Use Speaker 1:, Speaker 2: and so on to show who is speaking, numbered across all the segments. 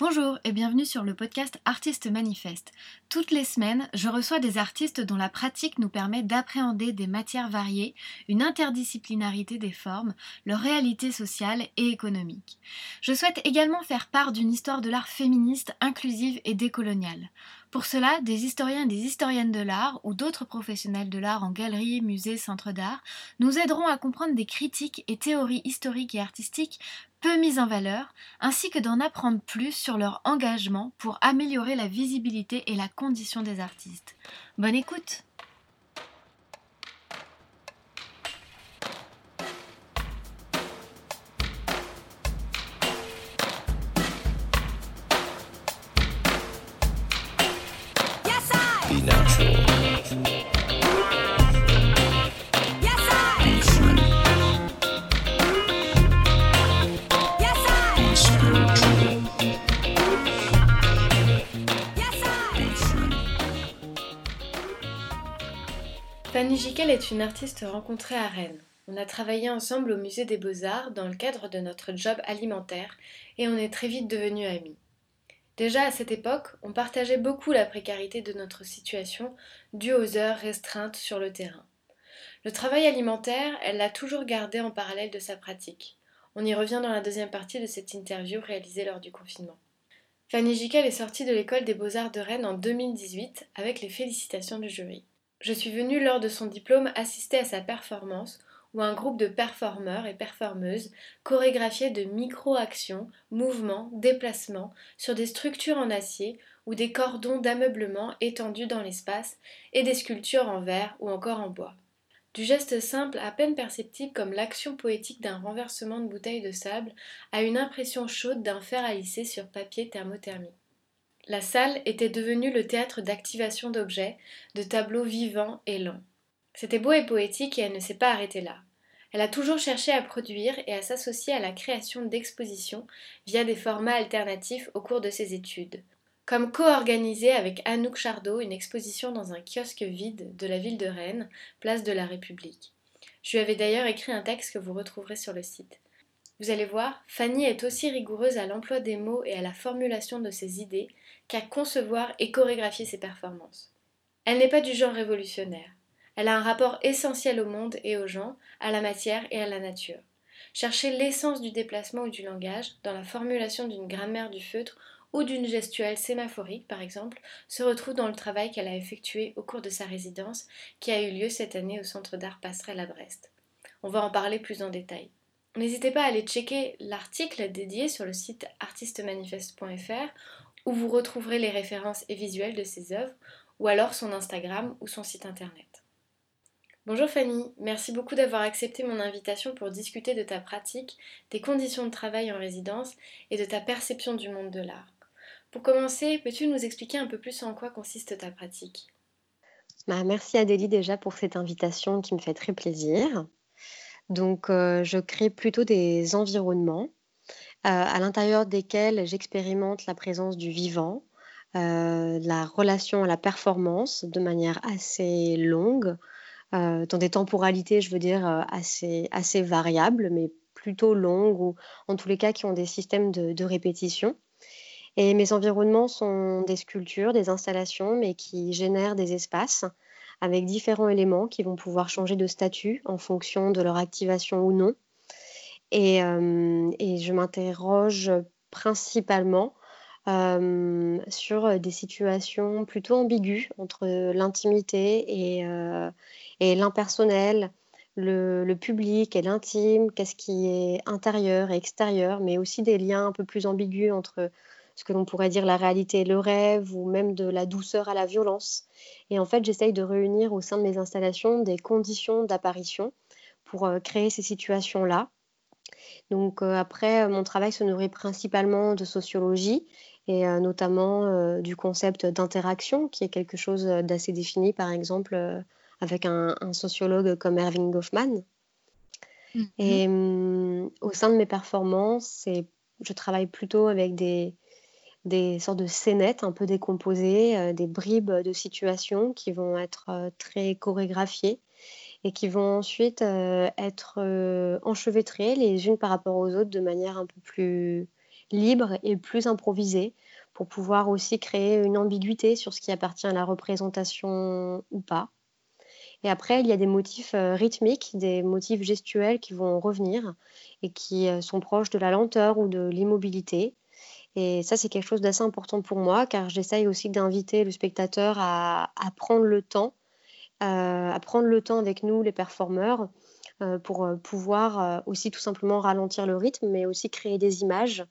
Speaker 1: Bonjour et bienvenue sur le podcast Artistes Manifeste. Toutes les semaines, je reçois des artistes dont la pratique nous permet d'appréhender des matières variées, une interdisciplinarité des formes, leur réalité sociale et économique. Je souhaite également faire part d'une histoire de l'art féministe, inclusive et décoloniale. Pour cela, des historiens et des historiennes de l'art ou d'autres professionnels de l'art en galeries, musées, centres d'art nous aideront à comprendre des critiques et théories historiques et artistiques peu mises en valeur, ainsi que d'en apprendre plus sur leur engagement pour améliorer la visibilité et la condition des artistes. Bonne écoute Fanny Jiquel est une artiste rencontrée à Rennes. On a travaillé ensemble au musée des beaux-arts dans le cadre de notre job alimentaire et on est très vite devenus amis. Déjà à cette époque, on partageait beaucoup la précarité de notre situation due aux heures restreintes sur le terrain. Le travail alimentaire, elle l'a toujours gardé en parallèle de sa pratique. On y revient dans la deuxième partie de cette interview réalisée lors du confinement. Fanny Jiquel est sortie de l'école des beaux-arts de Rennes en 2018 avec les félicitations du jury. Je suis venue lors de son diplôme assister à sa performance où un groupe de performeurs et performeuses chorégraphiait de micro-actions, mouvements, déplacements sur des structures en acier ou des cordons d'ameublement étendus dans l'espace et des sculptures en verre ou encore en bois. Du geste simple à peine perceptible comme l'action poétique d'un renversement de bouteille de sable à une impression chaude d'un fer à sur papier thermothermique. La salle était devenue le théâtre d'activation d'objets, de tableaux vivants et lents. C'était beau et poétique et elle ne s'est pas arrêtée là. Elle a toujours cherché à produire et à s'associer à la création d'expositions via des formats alternatifs au cours de ses études. Comme co-organisée avec Anouk Chardot une exposition dans un kiosque vide de la ville de Rennes, place de la République. Je lui avais d'ailleurs écrit un texte que vous retrouverez sur le site. Vous allez voir, Fanny est aussi rigoureuse à l'emploi des mots et à la formulation de ses idées qu'à concevoir et chorégraphier ses performances. Elle n'est pas du genre révolutionnaire. Elle a un rapport essentiel au monde et aux gens, à la matière et à la nature. Chercher l'essence du déplacement ou du langage dans la formulation d'une grammaire du feutre ou d'une gestuelle sémaphorique, par exemple, se retrouve dans le travail qu'elle a effectué au cours de sa résidence qui a eu lieu cette année au Centre d'art Passerelle à Brest. On va en parler plus en détail. N'hésitez pas à aller checker l'article dédié sur le site artistemanifeste.fr où vous retrouverez les références et visuels de ses œuvres, ou alors son Instagram ou son site internet. Bonjour Fanny, merci beaucoup d'avoir accepté mon invitation pour discuter de ta pratique, des conditions de travail en résidence et de ta perception du monde de l'art. Pour commencer, peux-tu nous expliquer un peu plus en quoi consiste ta pratique?
Speaker 2: Bah, Merci Adélie déjà pour cette invitation qui me fait très plaisir. Donc, euh, je crée plutôt des environnements à l'intérieur desquels j'expérimente la présence du vivant, la relation à la performance de manière assez longue, dans des temporalités, je veux dire, assez, assez variables, mais plutôt longues, ou en tous les cas qui ont des systèmes de, répétition. Et mes environnements sont des sculptures, des installations, mais qui génèrent des espaces avec différents éléments qui vont pouvoir changer de statut en fonction de leur activation ou non. Et, je m'interroge principalement sur des situations plutôt ambiguës entre l'intimité et, l'impersonnel, le, le, public et l'intime, qu'est-ce qui est intérieur et extérieur, mais aussi des liens un peu plus ambigus entre ce que l'on pourrait dire la réalité et le rêve, ou même de la douceur à la violence. Et en fait, j'essaye de réunir au sein de mes installations des conditions d'apparition pour créer ces situations-là donc après, mon travail se nourrit principalement de sociologie et notamment du concept d'interaction, qui est quelque chose d'assez défini, par exemple, avec un, sociologue comme Erving Goffman. Et mmh au sein de mes performances, je travaille plutôt avec des, des sortes de scénettes un peu décomposées, des bribes de situations qui vont être très chorégraphiées et qui vont ensuite être enchevêtrées les unes par rapport aux autres de manière un peu plus libre et plus improvisé pour pouvoir aussi créer une ambiguïté sur ce qui appartient à la représentation ou pas. Et après, il y a des motifs euh, rythmiques, des motifs gestuels qui vont revenir et qui euh, sont proches de la lenteur ou de l'immobilité. Et ça, c'est quelque chose d'assez important pour moi, car j'essaye aussi d'inviter le spectateur à, prendre le temps, euh, à prendre le temps avec nous, les performeurs, pour pouvoir aussi tout simplement ralentir le rythme, mais aussi créer des images,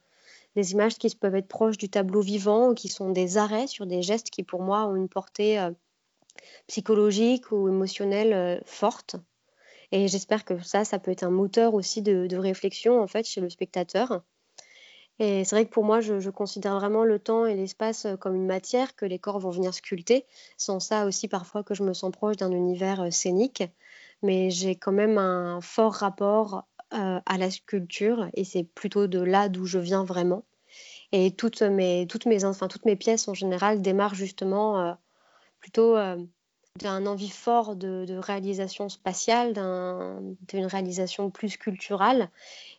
Speaker 2: des images qui peuvent être proches du tableau vivant, qui sont des arrêts sur des gestes qui, pour moi, ont une portée psychologique ou émotionnelle euh, forte. Et j'espère que ça, ça peut être un moteur aussi de, réflexion en fait chez le spectateur. Et c'est vrai que pour moi, je, considère vraiment le temps et l'espace euh, comme une matière que les corps vont venir sculpter. Sans ça aussi parfois que je me sens proche d'un univers euh, scénique. Mais j'ai quand même un fort rapport à la sculpture et c'est plutôt de là d'où je viens vraiment. Et toutes mes, enfin, toutes mes pièces en général démarrent justement plutôt d'un envie fort de, réalisation spatiale, d'une réalisation plus culturelle,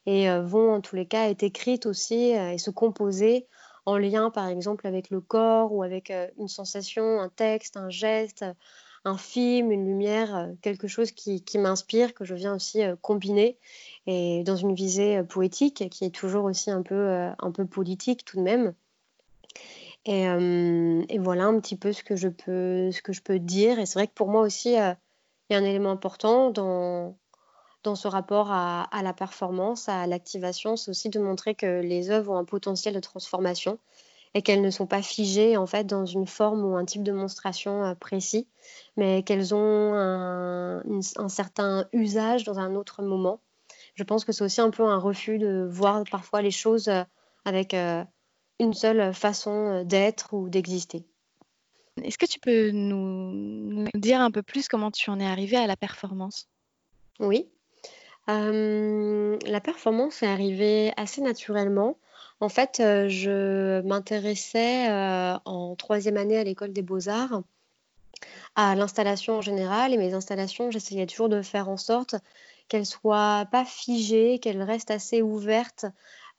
Speaker 2: et euh, vont en tous les cas être écrites aussi euh, et se composer en lien par exemple avec le corps ou avec euh, une sensation, un texte, un geste, un film, une lumière, quelque chose qui, qui m'inspire, que je viens aussi combiner, et dans une visée poétique qui est toujours aussi un peu, un peu politique tout de même. Et, voilà un petit peu ce que je peux, ce que je peux dire. Et c'est vrai que pour moi aussi, il y a un élément important dans, dans ce rapport à, la performance, à l'activation, c'est aussi de montrer que les œuvres ont un potentiel de transformation et qu'elles ne sont pas figées en fait dans une forme ou un type de monstration précis, mais qu'elles ont un, certain usage dans un autre moment. Je pense que c'est aussi un peu un refus de voir parfois les choses avec une seule façon d'être ou d'exister.
Speaker 3: Est-ce que tu peux nous, dire un peu plus comment tu en es arrivé à la performance?
Speaker 2: Oui. la performance est arrivée assez naturellement. En fait, je m'intéressais en troisième année à l'école des beaux-arts à l'installation en général et mes installations, j'essayais toujours de faire en sorte qu'elles soient pas figées, qu'elles restent assez ouvertes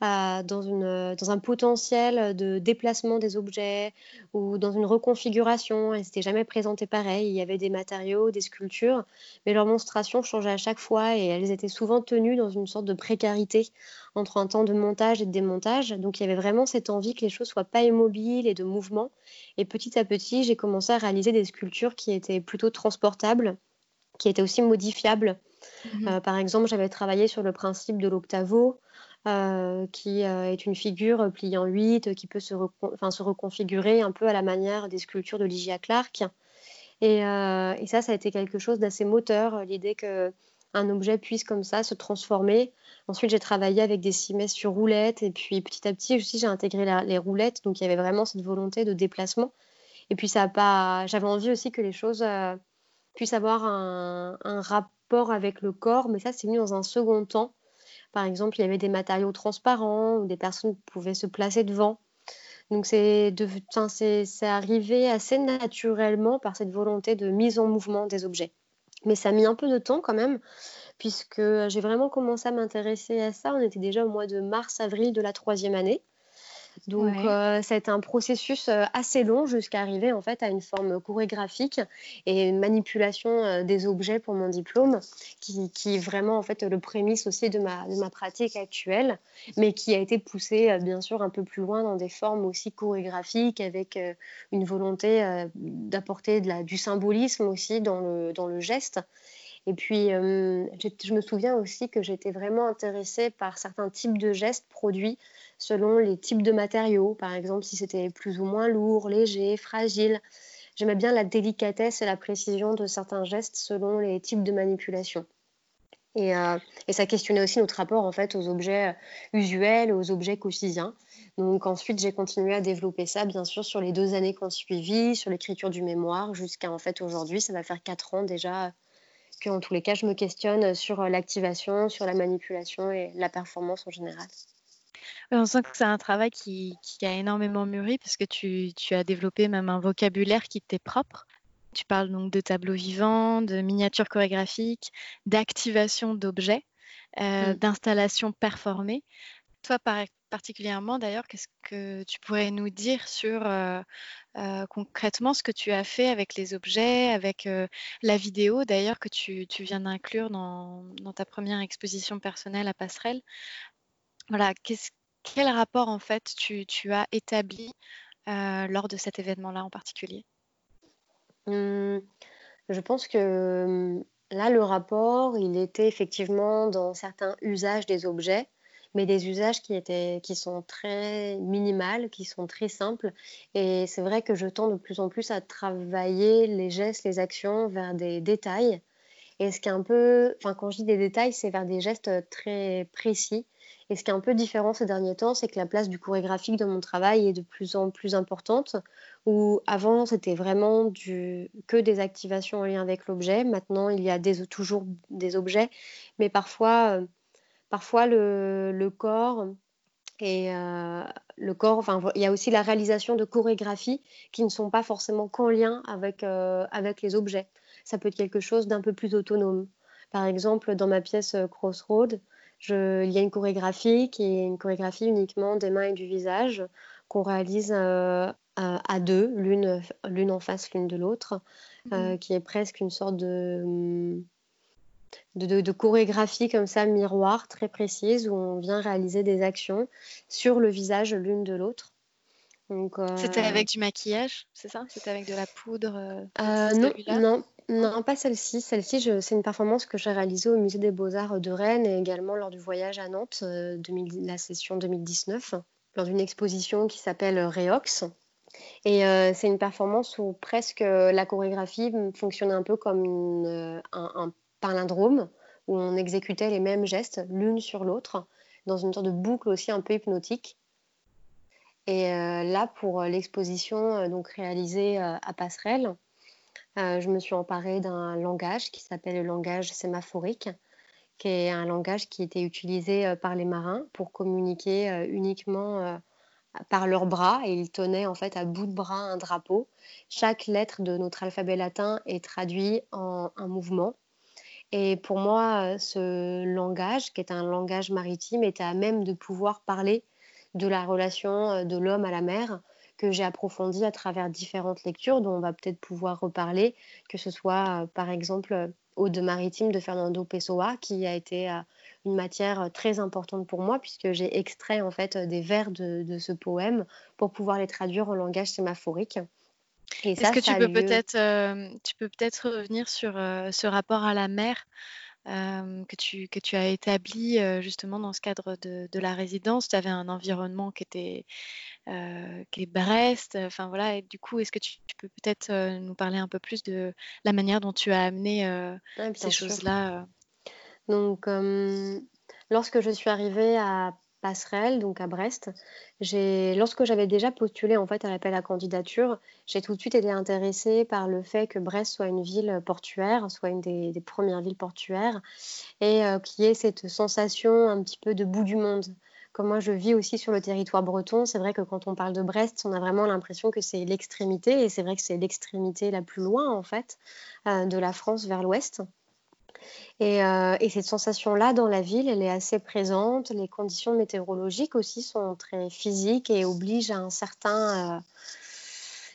Speaker 2: dans, une, dans un potentiel de déplacement des objets ou dans une reconfiguration. Elles n'étaient jamais présentées pareil. Il y avait des matériaux, des sculptures, mais leur monstration changeait à chaque fois et elles étaient souvent tenues dans une sorte de précarité entre un temps de montage et de démontage. Donc il y avait vraiment cette envie que les choses soient pas immobiles et de mouvement. Et petit à petit, j'ai commencé à réaliser des sculptures qui étaient plutôt transportables, qui étaient aussi modifiables. Mmh euh, par exemple, j'avais travaillé sur le principe de l'octavo, euh, qui euh, est une figure pliée en 8, qui peut se, reconfigurer un peu à la manière des sculptures de Ligia Clark. Et, euh, ça, ça a été quelque chose d'assez moteur, l'idée que un objet puisse comme ça se transformer. Ensuite, j'ai travaillé avec des cimaises sur roulettes et puis petit à petit aussi j'ai intégré les roulettes, donc il y avait vraiment cette volonté de déplacement. Et puis ça pas, j'avais envie aussi que les choses puissent avoir un, un, rapport avec le corps, mais ça c'est venu dans un second temps par exemple, il y avait des matériaux transparents où des personnes pouvaient se placer devant. Donc c'est arrivé assez naturellement par cette volonté de mise en mouvement des objets. Mais ça a mis un peu de temps quand même, puisque j'ai vraiment commencé à m'intéresser à ça. On était déjà au mois de mars-avril de la troisième année. Donc, euh, ça a été un processus euh, assez long jusqu'à arriver en fait à une forme chorégraphique et une manipulation euh, des objets pour mon diplôme, qui, qui, est vraiment en fait le prémisse aussi de ma, de ma pratique actuelle, mais qui a été poussé bien sûr un peu plus loin dans des formes aussi chorégraphiques avec une volonté d'apporter du symbolisme aussi dans le, dans le geste. Et puis, je me souviens aussi que j'étais vraiment intéressée par certains types de gestes produits selon les types de matériaux. Par exemple, si c'était plus ou moins lourd, léger, fragile. J'aimais bien la délicatesse et la précision de certains gestes selon les types de manipulation. Et, euh, ça questionnait aussi notre rapport en fait aux objets usuels, aux objets quotidiens. Donc ensuite j'ai continué à développer ça bien sûr sur les deux années qui ont suivi, sur l'écriture du mémoire jusqu'à en fait aujourd'hui, ça va faire quatre ans déjà que en tous les cas je me questionne sur euh, l'activation, sur la manipulation et la performance en général
Speaker 3: on sent que c'est un travail qui, a énormément mûri parce que tu, as développé même un vocabulaire qui t'est propre. Tu parles donc de tableaux vivants, de miniatures chorégraphiques, d'activation d'objets, euh, mmh. d'installations performées. Toi, par, particulièrement d'ailleurs, qu'est-ce que tu pourrais nous dire sur concrètement ce que tu as fait avec les objets, avec la vidéo d'ailleurs que tu, viens d'inclure dans, ta première exposition personnelle à Passerelle? Voilà, quel rapport en fait tu, as établi lors de cet événement-là en particulier?
Speaker 2: Mmh, Je pense que mmh, là, le rapport, il était effectivement dans certains usages des objets mais des usages qui, étaient, qui sont très minimales, qui sont très simples. Et c'est vrai que je tends de plus en plus à travailler les gestes, les actions vers des détails. Et ce qui est un peu, enfin quand je dis des détails, c'est vers des gestes très précis. Et ce qui est un peu différent ces derniers temps, c'est que la place du chorégraphique dans mon travail est de plus en plus importante. Où avant, c'était vraiment que des activations en lien avec l'objet. Maintenant, il y a des, toujours des objets, mais parfois, euh, Parfois, le, corps et euh, le corps, enfin, il y a aussi la réalisation de chorégraphies qui ne sont pas forcément qu'en lien avec, euh, avec les objets. Ça peut être quelque chose d'un peu plus autonome. Par exemple, dans ma pièce Crossroad, je, il y a une chorégraphie qui est une chorégraphie uniquement des mains et du visage qu'on réalise à, deux, l'une en face l'une de l'autre, mmh qui est presque une sorte de de, chorégraphie comme ça, miroir, très précise, où on vient réaliser des actions sur le visage l'une de l'autre.
Speaker 3: C'était euh, avec du maquillage, c'est ça? C'était avec de la poudre
Speaker 2: euh, euh, non, non, non, pas celle-ci. Celle-ci, c'est une performance que j'ai réalisée au Musée des Beaux-Arts de Rennes et également lors du voyage à Nantes, la session 2019, lors d'une exposition qui s'appelle Reox. Et c'est une performance où presque la chorégraphie fonctionnait un peu comme un, un, palindrome où on exécutait les mêmes gestes l'une sur l'autre dans une sorte de boucle aussi un peu hypnotique. Et euh, là, pour l'exposition euh, donc réalisée euh, à Passerelle, je me suis emparée d'un langage qui s'appelle le langage sémaphorique, qui est un langage qui était utilisé par les marins pour communiquer uniquement par leurs bras ils tenaient en fait à bout de bras un drapeau. Chaque lettre de notre alphabet latin est traduite en un mouvement et pour moi, ce langage, qui est un langage maritime, était à même de pouvoir parler de la relation de l'homme à la mer, que j'ai approfondie à travers différentes lectures, dont on va peut-être pouvoir reparler, que ce soit par exemple Aude maritime de Fernando Pessoa, qui a été une matière très importante pour moi, puisque j'ai extrait en fait des vers de, de, ce poème pour pouvoir les traduire en langage sémaphorique.
Speaker 3: Est-ce que tu peux peut-être tu peux peut-être revenir sur ce rapport à la mer? Que, tu, que tu as établi justement dans ce cadre de, de la résidence? Tu avais un environnement qui était qui est Brest, enfin voilà, et du coup, est-ce que tu, peux peut-être nous parler un peu plus de la manière dont tu as amené ces choses-là
Speaker 2: Donc, lorsque je suis arrivée à passerelle, donc à Brest. Lorsque j'avais déjà postulé en fait à l'appel à candidature, j'ai tout de suite été intéressée par le fait que Brest soit une ville portuaire, soit une des, premières villes portuaires, et euh, qui ait cette sensation un petit peu de bout du monde. Comme moi, je vis aussi sur le territoire breton, c'est vrai que quand on parle de Brest, on a vraiment l'impression que c'est l'extrémité, et c'est vrai que c'est l'extrémité la plus loin en fait euh, de la France vers l'ouest. Euh, et, cette sensation-là dans la ville, elle est assez présente. Les conditions météorologiques aussi sont très physiques et obligent à un certain, euh,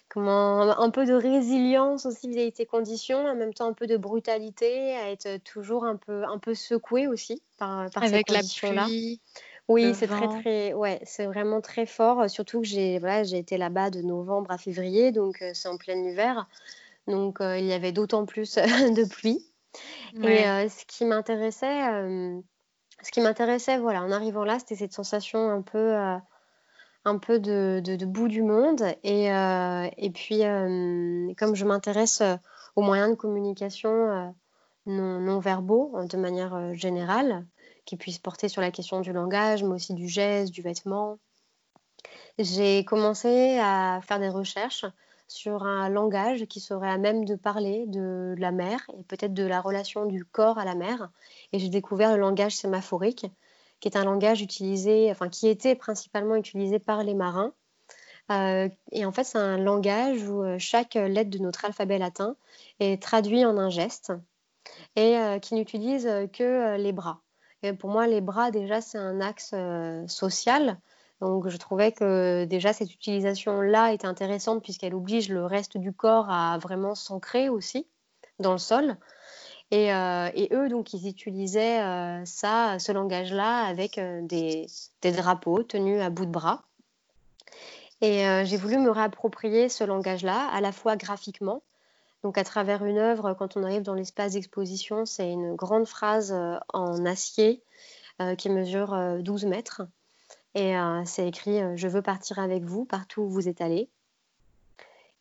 Speaker 2: comment, un peu de résilience aussi vis-à-vis de ces conditions, en même temps un peu de brutalité, à être toujours un peu, un peu secoué aussi par, par
Speaker 3: Avec
Speaker 2: ces
Speaker 3: conditions-là.
Speaker 2: Oui, c'est très très, ouais, c'est vraiment très fort. Surtout que j'ai, voilà, j'ai été là-bas de novembre à février, donc euh, c'est en plein hiver, donc il y avait d'autant plus de pluie. Et ce qui m'intéressait, ce qui m'intéressait, voilà, en arrivant là, c'était cette sensation un peu, un peu de, de, bout du monde. Et, et puis, comme je m'intéresse aux moyens de communication non, non, verbaux de manière générale, qui puissent porter sur la question du langage, mais aussi du geste, du vêtement, j'ai commencé à faire des recherches sur un langage qui serait à même de parler de la mer et peut-être de la relation du corps à la mer. Et j'ai découvert le langage sémaphorique, qui est un langage utilisé, enfin qui était principalement utilisé par les marins. Euh, et en fait, c'est un langage où euh, chaque lettre de notre alphabet latin est traduite en un geste et euh, qui n'utilise que les bras. Et pour moi, les bras, déjà, c'est un axe social Donc je trouvais que déjà cette utilisation-là était intéressante puisqu'elle oblige le reste du corps à vraiment s'ancrer aussi dans le sol. Et, euh, eux, donc, ils utilisaient euh, ça, ce langage-là avec euh, des, drapeaux tenus à bout de bras. Et j'ai voulu me réapproprier ce langage-là, à la fois graphiquement, donc à travers une œuvre, quand on arrive dans l'espace d'exposition, c'est une grande phrase en acier qui mesure 12 mètres et euh, c'est écrit euh, Je veux partir avec vous partout où vous êtes allé.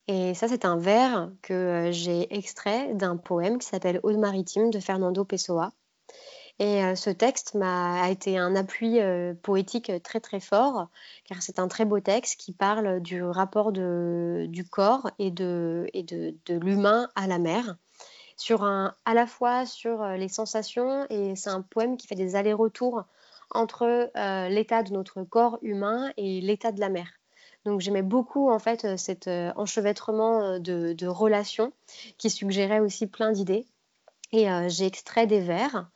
Speaker 2: Et ça, c'est un vers que euh, j'ai extrait d'un poème qui s'appelle Ode maritime de Fernando Pessoa. Et ce texte m'a a été un appui poétique très très fort, car c'est un très beau texte qui parle du rapport du corps et de, l'humain à la mer, à la fois sur les sensations, et c'est un poème qui fait des allers-retours entre euh, l'état de notre corps humain et l'état de la mer. Donc j'aimais beaucoup en fait euh, cet euh, enchevêtrement de, relations qui suggérait aussi plein d'idées. Et j'ai extrait des vers.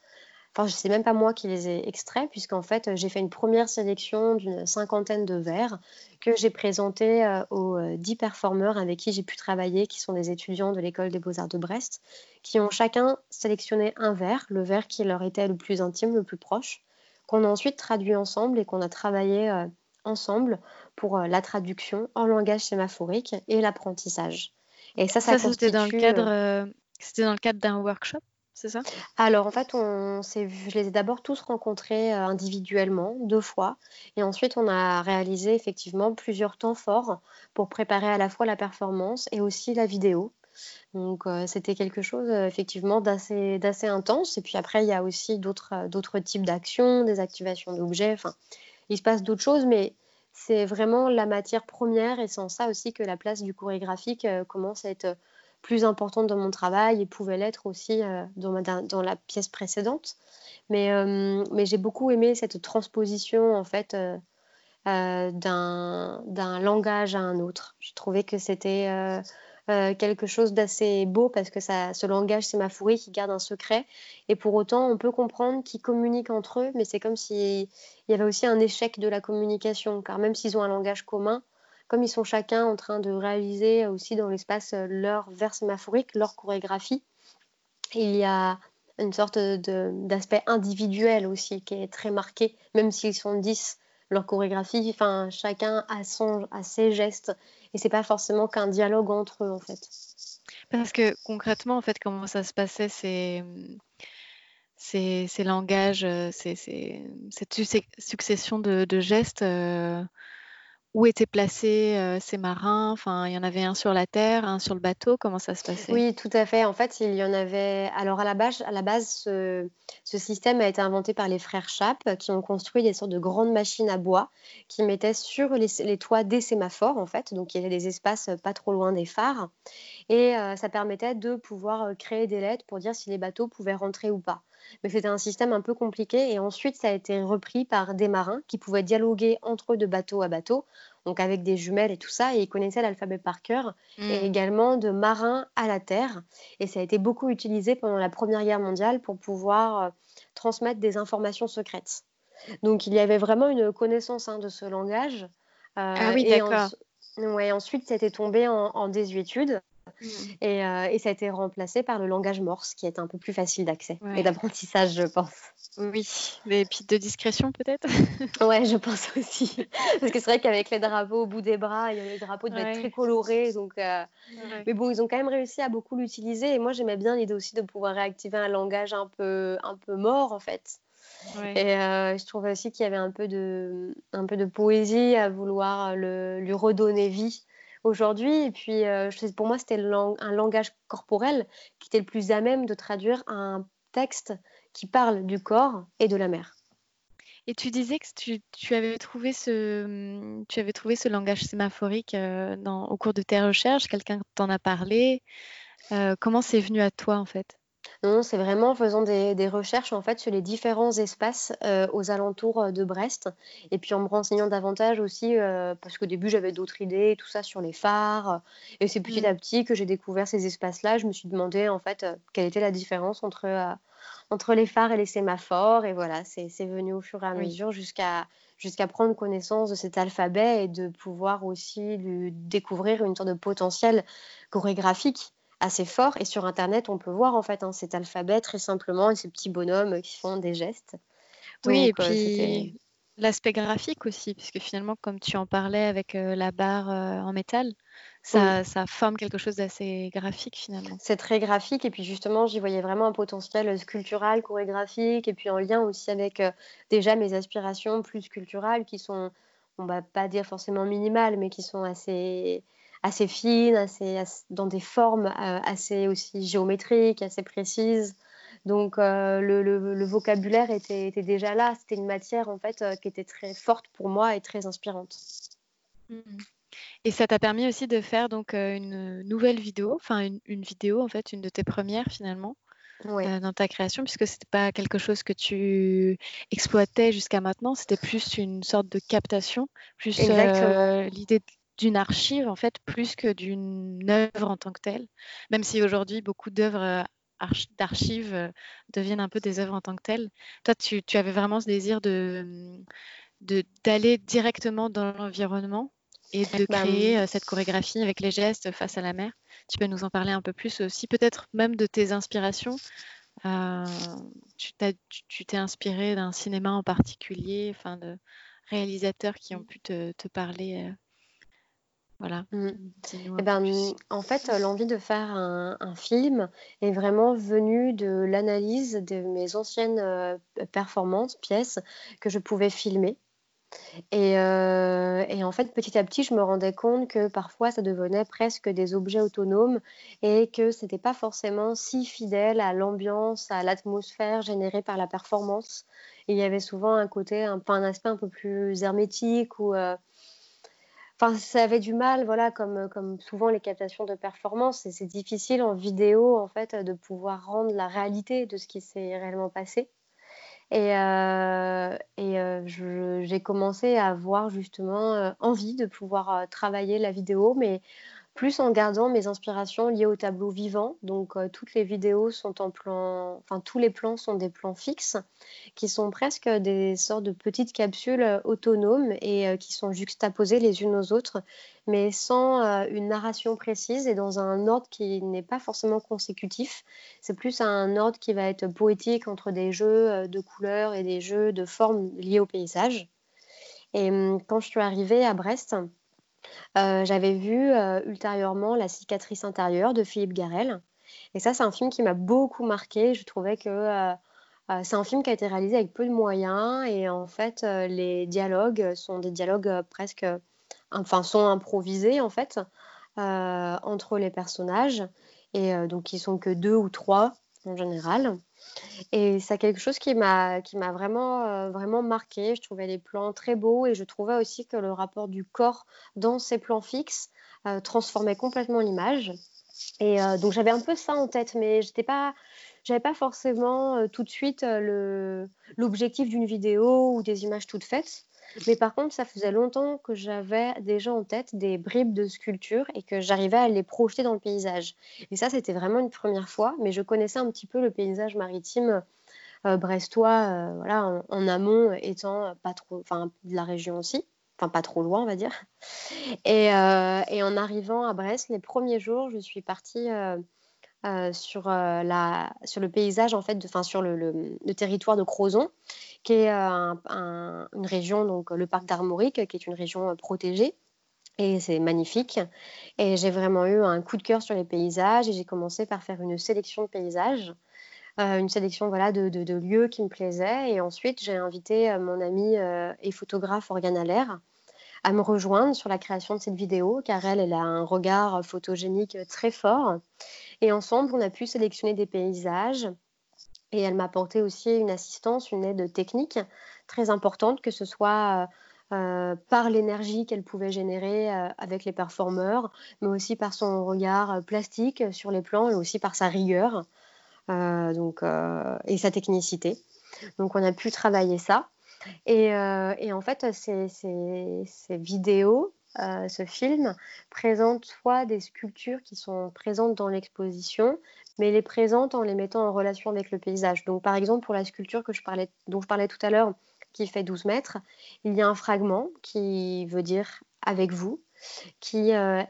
Speaker 2: Enfin, je ne sais même pas moi qui les ai extraits, puisqu'en fait, j'ai fait une première sélection d'une cinquantaine de vers que j'ai présentés aux dix performeurs avec qui j'ai pu travailler, qui sont des étudiants de l'école des beaux-arts de Brest, qui ont chacun sélectionné un vers, le vers qui leur était le plus intime, le plus proche qu'on a ensuite traduit ensemble et qu'on a travaillé euh, ensemble pour euh, la traduction en langage sémaphorique et l'apprentissage.
Speaker 3: Et ça, ça, c'était dans le cadre, euh, c'était dans le cadre d'un workshop, c'est ça?
Speaker 2: Alors en fait, on je les ai d'abord tous rencontrés individuellement deux fois, et ensuite on a réalisé effectivement plusieurs temps forts pour préparer à la fois la performance et aussi la vidéo. Donc c'était quelque chose effectivement d'assez intense et puis après il y a aussi d'autres d'autres types d'actions, des activations d'objets, enfin il se passe d'autres choses mais c'est vraiment la matière première et en ça aussi que la place du chorégraphique commence à être plus importante dans mon travail et pouvait l'être aussi dans, dans, la pièce précédente. Mais, mais j'ai beaucoup aimé cette transposition en fait d'un langage à un autre. Je trouvais que c'était euh, quelque chose d'assez beau parce que ça, ce langage sémaphorique qui garde un secret. Et pour autant, on peut comprendre qu'ils communiquent entre eux, mais c'est comme s'il y avait aussi un échec de la communication. Car même s'ils ont un langage commun, comme ils sont chacun en train de réaliser aussi dans l'espace euh, leur vers sémaphorique, leur chorégraphie, il y a une sorte d'aspect individuel aussi qui est très marqué, même s'ils sont dix leur chorégraphie, enfin chacun a son, a ses gestes et c'est pas forcément qu'un dialogue entre eux en fait.
Speaker 3: Parce que concrètement, en fait, comment ça se passait, c'est ces, ces langages, euh, cette succession de, de gestes. Euh, où étaient placés euh, ces marins? Enfin, il y en avait un sur la terre, un sur le bateau. Comment ça se passait?
Speaker 2: Oui, tout à fait. En fait, il y en avait. Alors à la base, à la base, ce, système a été inventé par les frères Chappe, qui ont construit des sortes de grandes machines à bois qui mettaient sur les, toits des sémaphores, en fait. Donc il y avait des espaces pas trop loin des phares, et euh, ça permettait de pouvoir euh, créer des lettres pour dire si les bateaux pouvaient rentrer ou pas mais c'était un système un peu compliqué. Et ensuite, ça a été repris par des marins qui pouvaient dialoguer entre eux de bateau à bateau, donc avec des jumelles et tout ça, et ils connaissaient l'alphabet par cœur, et mmh. également de marins à la terre. Et ça a été beaucoup utilisé pendant la Première Guerre mondiale pour pouvoir euh, transmettre des informations secrètes. Donc il y avait vraiment une connaissance hein, de ce langage.
Speaker 3: Euh, ah oui, d'accord.
Speaker 2: ouais, ensuite, ça a été tombé en, en désuétude. Mmh. Euh, et, ça a été remplacé par le langage morse, qui est un peu plus facile d'accès et d'apprentissage, je pense.
Speaker 3: Oui, et puis de discrétion peut-être?
Speaker 2: Ouais, je pense aussi. Parce que c'est vrai qu'avec les drapeaux au bout des bras, les drapeaux devaient être très colorés. Donc, euh, Mais bon, ils ont quand même réussi à beaucoup l'utiliser. Et moi, j'aimais bien l'idée aussi de pouvoir réactiver un langage un peu, un peu mort, en fait. Et euh, je trouvais aussi qu'il y avait un peu, de, un peu de poésie à vouloir le, lui redonner vie aujourd'hui. Et puis, euh, pour moi, c'était un langage corporel qui était le plus à même de traduire un texte qui parle du corps et de la mer.
Speaker 3: Et tu disais que tu, avais, trouvé ce, tu avais trouvé ce langage sémaphorique euh, au cours de tes recherches, quelqu'un t'en a parlé. Euh, comment c'est venu à toi en fait?
Speaker 2: Non, c'est vraiment en faisant des, recherches en fait sur les différents espaces euh, aux alentours euh, de Brest. Et puis en me renseignant davantage aussi euh, parce qu'au début j'avais d'autres idées, tout ça sur les phares. Et c'est petit mmh. à petit que j'ai découvert ces espaces-là. Je me suis demandé en fait quelle était la différence entre, entre les phares et les sémaphores. Et voilà, c'est venu au fur et à mesure jusqu'à jusqu'à prendre connaissance de cet alphabet et de pouvoir aussi découvrir une sorte de potentiel chorégraphique assez fort. Et sur Internet, on peut voir en fait hein, cet alphabet très simplement et ces petits bonhommes qui font des gestes.
Speaker 3: Oui, et puis l'aspect graphique aussi, puisque finalement, comme tu en parlais avec la barre en métal, ça, ça, forme quelque chose d'assez graphique finalement.
Speaker 2: C'est très graphique et puis justement j'y voyais vraiment un potentiel sculptural, chorégraphique et puis en lien aussi avec déjà mes aspirations plus sculpturales qui sont, on va pas dire forcément minimales, mais qui sont assez assez fines, assez, dans des formes assez aussi géométriques, assez précises. Donc le, vocabulaire était, déjà là. C'était une matière en fait qui était très forte pour moi et très inspirante.
Speaker 3: Mmh et ça t'a permis aussi de faire donc une nouvelle vidéo, enfin une, vidéo en fait, une de tes premières finalement. dans ta création, puisque c'était pas quelque chose que tu exploitais jusqu'à maintenant, c'était plus une sorte de captation, plus l'idée d'une archive en fait, plus que d'une œuvre en tant que telle. Même si aujourd'hui beaucoup d'œuvres d'archives euh, deviennent un peu des œuvres en tant que telles. Toi, tu, avais vraiment ce désir de d'aller directement dans l'environnement et de bah, créer euh, cette chorégraphie avec les gestes face à la mer. Tu peux nous en parler un peu plus aussi, peut-être même de tes inspirations. Euh, tu t'es inspiré d'un cinéma en particulier, enfin de réalisateurs qui ont pu te, te parler voilà.
Speaker 2: Mmh. Eh ben, en fait, l'envie de faire un, film est vraiment venue de l'analyse de mes anciennes euh, performances, pièces que je pouvais filmer. Euh, et, en fait, petit à petit, je me rendais compte que parfois, ça devenait presque des objets autonomes et que ce n'était pas forcément si fidèle à l'ambiance, à l'atmosphère générée par la performance. il y avait souvent un côté, un, un aspect un peu plus hermétique ou euh, Enfin, ça avait du mal, voilà, comme, comme souvent les captations de performance, et c'est difficile en vidéo, en fait, de pouvoir rendre la réalité de ce qui s'est réellement passé. Et, euh, et euh, j'ai commencé à avoir justement euh, envie de pouvoir travailler la vidéo, mais plus en gardant mes inspirations liées au tableau vivant. Donc euh, toutes les vidéos sont en plan, enfin tous les plans sont des plans fixes qui sont presque des sortes de petites capsules euh, autonomes et euh, qui sont juxtaposées les unes aux autres, mais sans une narration précise et dans un ordre qui n'est pas forcément consécutif. C'est plus un ordre qui va être poétique entre des jeux de couleurs et des jeux de formes liés au paysage. Et hum, quand je suis arrivée à Brest, euh, j'avais vu euh, ultérieurement La cicatrice intérieure de Philippe Garel. Et ça, c'est un film qui m'a beaucoup marqué. Je trouvais que euh, c'est un film qui a été réalisé avec peu de moyens et en fait, les dialogues sont des dialogues presque, enfin, sont improvisés en fait entre les personnages et donc ils sont que deux ou trois en général. Et c'est quelque chose qui m'a qui m'a vraiment, euh, vraiment marqué. Je trouvais les plans très beaux et je trouvais aussi que le rapport du corps dans ces plans fixes, euh, transformait complètement l'image et euh, donc j'avais un peu ça en tête, mais j'étais pas j'avais pas forcément, tout de suite, l'objectif d'une vidéo ou des images toutes faites. Mais par contre, ça faisait longtemps que j'avais déjà en tête des bribes de sculpture et que j'arrivais à les projeter dans le paysage. Et ça, c'était vraiment une première fois, mais je connaissais un petit peu le paysage maritime euh, brestois, euh, voilà, en, amont, étant pas trop, enfin, de la région aussi, enfin pas trop loin, on va dire. Et, euh, en arrivant à Brest, les premiers jours, je suis partie sur, la, sur le paysage, en fait, enfin sur le, territoire de Crozon qui est euh, une région, donc le parc d'Armorique, qui est une région euh, protégée. Et c'est magnifique. Et j'ai vraiment eu un coup de cœur sur les paysages et j'ai commencé par faire une sélection de paysages. Euh, une sélection voilà, de, lieux qui me plaisaient. Et ensuite, j'ai invité mon amie et photographe Organe Allaire à me rejoindre sur la création de cette vidéo, car elle, elle a un regard photogénique très fort. Et ensemble, on a pu sélectionner des paysages et elle m'a apporté aussi une assistance, une aide technique très importante, que ce soit euh, euh, par l'énergie qu'elle pouvait générer euh, avec les performeurs, mais aussi par son regard plastique sur les plans et aussi par sa rigueur donc, et sa technicité. Donc on a pu travailler ça. Et, en fait, ces, ces, vidéos, ce film présente soit des sculptures qui sont présentes dans l'exposition, mais les présente en les mettant en relation avec le paysage. Donc, par exemple, pour la sculpture dont je parlais tout à l'heure, qui fait 12 mètres, il y a un fragment qui veut dire avec vous, qui est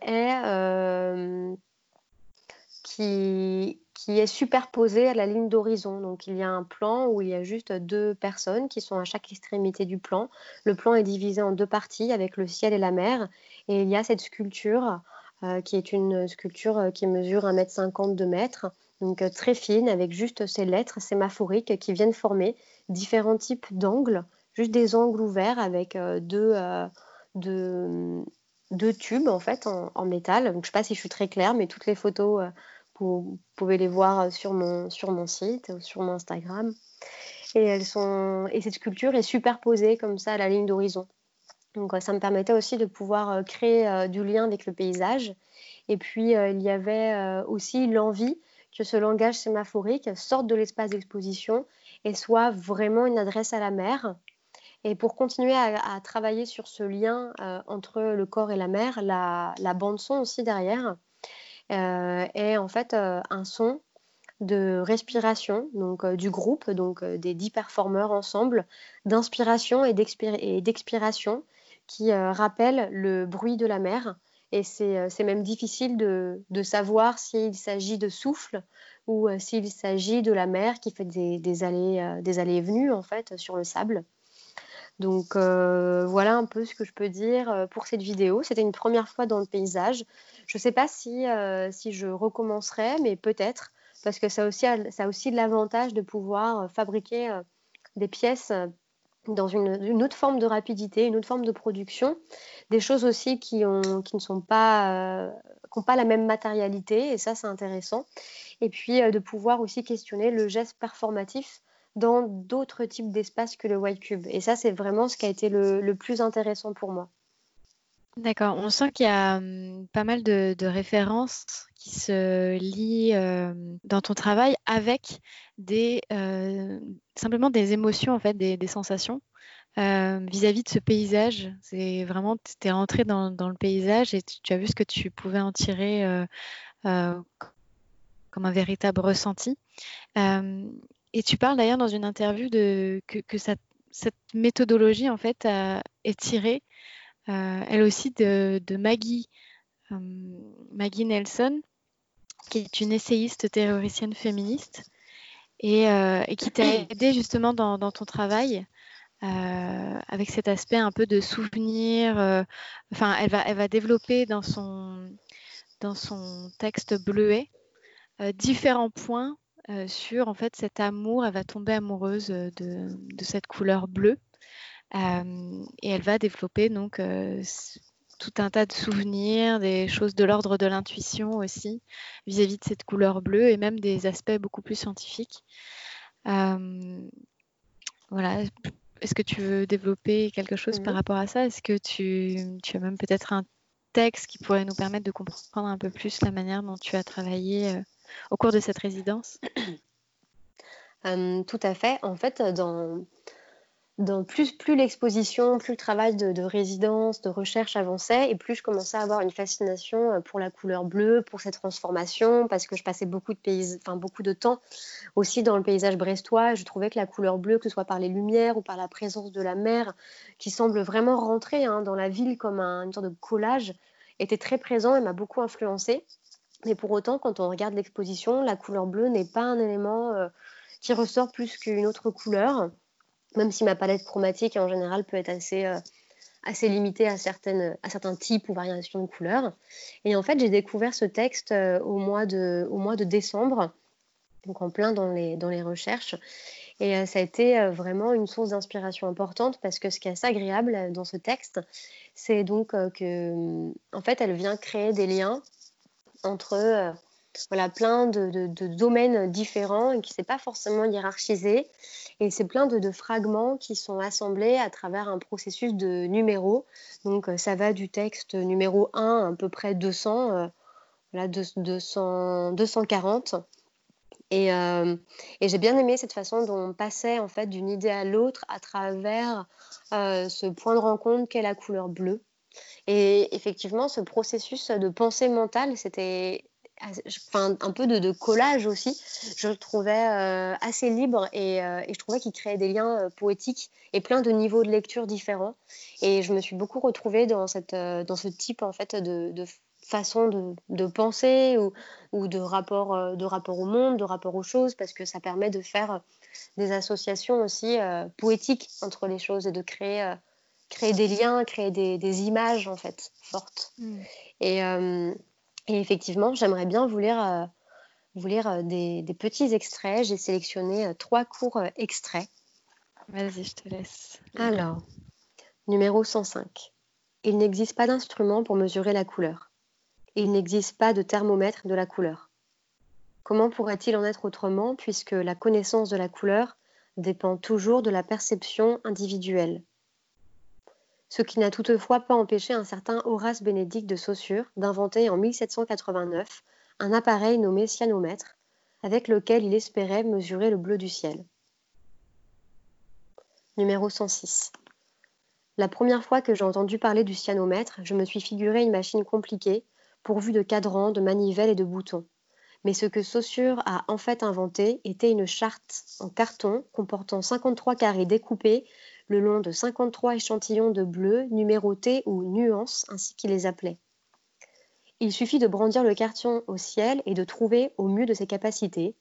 Speaker 2: qui, qui est superposé à la ligne d'horizon. Donc il y a un plan où il y a juste deux personnes qui sont à chaque extrémité du plan. Le plan est divisé en deux parties avec le ciel et la mer. Et il y a cette sculpture euh, qui est une sculpture euh, qui mesure 1m50 de mètre, donc euh, très fine avec juste ces lettres sémaphoriques qui viennent former différents types d'angles, juste des angles ouverts avec deux, deux, tubes en fait en, métal. Donc, je ne sais pas si je suis très claire, mais toutes les photos vous pouvez les voir sur mon, sur mon site sur mon Instagram. Et, elles sont, et cette sculpture est superposée comme ça à la ligne d'horizon. Donc ça me permettait aussi de pouvoir euh, créer euh, du lien avec le paysage. Et puis euh, il y avait aussi l'envie que ce langage sémaphorique sorte de l'espace d'exposition et soit vraiment une adresse à la mer. Et pour continuer à, travailler sur ce lien entre le corps et la mer, la, bande son aussi derrière, euh, est en fait euh, un son de respiration donc euh, du groupe, donc des dix performeurs ensemble, d'inspiration et d'expiration qui rappellent le bruit de la mer. Et c'est même difficile de, savoir s'il s'agit de souffle ou s'il s'agit de la mer qui fait des, allées, des allées et venues en fait sur le sable. Donc voilà un peu ce que je peux dire pour cette vidéo. C'était une première fois dans le paysage. Je ne sais pas si, euh, si je recommencerai, mais peut-être, parce que ça, aussi ça a aussi l'avantage de pouvoir euh, fabriquer euh, des pièces dans une, autre forme de rapidité, une autre forme de production, des choses aussi qui, ont, qui ne sont pas, pas la même matérialité, et ça c'est intéressant. Et puis de pouvoir aussi questionner le geste performatif dans d'autres types d'espaces que le White Cube. Et ça c'est vraiment ce qui a été le plus intéressant pour moi.
Speaker 3: D'accord, on sent qu'il y a hum, pas mal de, références qui se lient dans ton travail avec des simplement des émotions en fait, des, sensations vis-à-vis de ce paysage. C'est vraiment, tu es rentré dans, le paysage et tu, as vu ce que tu pouvais en tirer comme un véritable ressenti. et tu parles d'ailleurs dans une interview de que, cette méthodologie en fait est tirée euh, elle aussi de, Maggie, euh, Maggie Nelson, qui est une essayiste théoricienne féministe et, euh, qui t'a aidé justement dans, ton travail. avec cet aspect un peu de souvenir. enfin, elle va, elle va développer dans son, dans son texte bleuet différents points sur en fait cet amour. Elle va tomber amoureuse de, de cette couleur bleue et elle va développer donc tout un tas de souvenirs, des choses de l'ordre de l'intuition aussi, vis-à-vis de cette couleur bleue et même des aspects beaucoup plus scientifiques. voilà. Est-ce que tu veux développer quelque chose par mmh rapport à ça? Est-ce que tu, tu, as même peut-être un texte qui pourrait nous permettre de comprendre un peu plus la manière dont tu as travaillé au cours de cette résidence?
Speaker 2: Tout à fait. En fait, dans, plus, l'exposition, plus le travail de, résidence, de recherche avançait, et plus je commençais à avoir une fascination euh, pour la couleur bleue, pour cette transformation, parce que je passais beaucoup de temps aussi dans le paysage brestois. Je trouvais que la couleur bleue, que ce soit par les lumières ou par la présence de la mer, qui semble vraiment rentrer hein, dans la ville comme un, une sorte de collage, était très présent et m'a beaucoup influencé. Mais pour autant, quand on regarde l'exposition, la couleur bleue n'est pas un élément euh, qui ressort plus qu'une autre couleur même si ma palette chromatique en général peut être assez, euh, assez limitée à, certaines, à certains types ou variations de couleurs. Et en fait, j'ai découvert ce texte euh, au, mois de, au mois de décembre, donc en plein dans les, dans les recherches. Et euh, ça a été vraiment une source d'inspiration importante parce que ce qui est assez agréable dans ce texte, c'est donc que, en fait, elle vient créer des liens entre voilà, plein de, domaines différents et qui ne s'est pas forcément hiérarchisé. Et c'est plein de, fragments qui sont assemblés à travers un processus de numéros. Donc euh, ça va du texte numéro 1 à peu près 200, euh, voilà, 200 240. Et, euh, et j'ai bien aimé cette façon dont on passait en fait d'une idée à l'autre à travers ce point de rencontre qu'est la couleur bleue. Et effectivement, ce processus de pensée mentale, c'était enfin, un peu de, collage aussi, je le trouvais assez libre et, et, je trouvais qu'il créait des liens poétiques et plein de niveaux de lecture différents. Et je me suis beaucoup retrouvée dans, cette, dans ce type en fait de, de façon de, de penser ou, ou, de, rapport, de rapport au monde, de rapport aux choses, parce que ça permet de faire des associations aussi poétiques entre les choses et de créer créer des liens, créer des, images en fait fortes. Mm. Euh, et, effectivement, j'aimerais bien vous lire, euh, vous lire euh, des, petits extraits. J'ai sélectionné trois courts extraits.
Speaker 3: Vas-y, je te laisse.
Speaker 2: Alors, numéro 105. Il n'existe pas d'instrument pour mesurer la couleur. Il n'existe pas de thermomètre de la couleur. Comment pourrait-il en être autrement puisque la connaissance de la couleur dépend toujours de la perception individuelle? Ce qui n'a toutefois pas empêché un certain Horace Bénédicte de Saussure d'inventer en 1789 un appareil nommé cyanomètre, avec lequel il espérait mesurer le bleu du ciel. Numéro 106. La première fois que j'ai entendu parler du cyanomètre, je me suis figuré une machine compliquée, pourvue de cadrans, de manivelles et de boutons. Mais ce que Saussure a en fait inventé était une charte en carton comportant 53 carrés découpés le long de 53 échantillons de bleu numérotés ou nuances, ainsi qu'il les appelait. Il suffit de brandir le carton au ciel et de trouver, au mieux de ses capacités,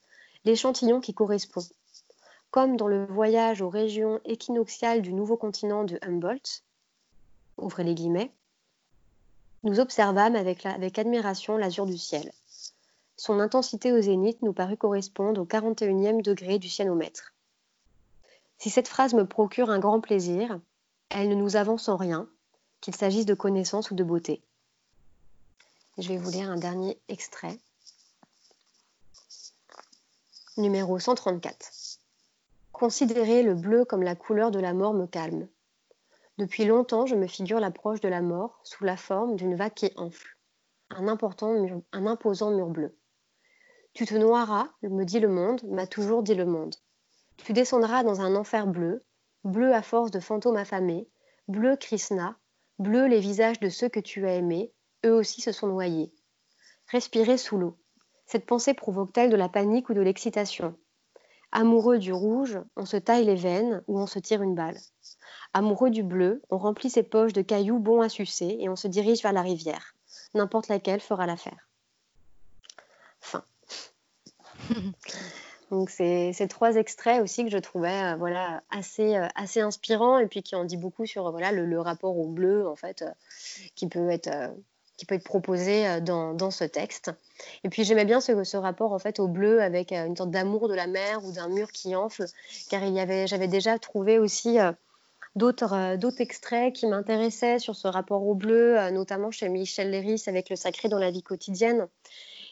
Speaker 2: l'échantillon qui correspond. Comme dans le voyage aux régions équinoxiales du nouveau continent de Humboldt, ouvrez les guillemets, nous observâmes avec, avec admiration l'azur du ciel. Son intensité au zénith nous parut correspondre au 41e degré du cyanomètre. Si cette phrase me procure un grand plaisir, elle ne nous avance en rien, qu'il s'agisse de connaissance ou de beauté. Je vais vous lire un dernier extrait. Numéro 134. Considérer le bleu comme la couleur de la mort me calme. Depuis longtemps, je me figure l'approche de la mort sous la forme d'une vague qui enfle, un, un imposant mur bleu. Tu te noieras, me dit le monde, m'a toujours dit le monde. Tu descendras dans un enfer bleu, bleu à force de fantômes affamés, bleu Krishna, bleu les visages de ceux que tu as aimés, eux aussi se sont noyés. Respirez sous l'eau. Cette pensée provoque-t-elle de la panique ou de l'excitation? Amoureux du rouge, on se taille les veines ou on se tire une balle. Amoureux du bleu, on remplit ses poches de cailloux bons à sucer et on se dirige vers la rivière. N'importe laquelle fera l'affaire. Fin. Donc c'est ces trois extraits aussi que je trouvais euh, voilà assez euh, assez inspirants et puis qui en dit beaucoup sur voilà le, rapport au bleu en fait euh, qui peut être qui peut être proposé dans, dans ce texte. Et puis j'aimais bien ce, ce, rapport en fait au bleu avec une sorte d'amour de la mer ou d'un mur qui enfle, car il y avait j'avais déjà trouvé aussi d'autres d'autres extraits qui m'intéressaient sur ce rapport au bleu, notamment chez Michel Léris avec le sacré dans la vie quotidienne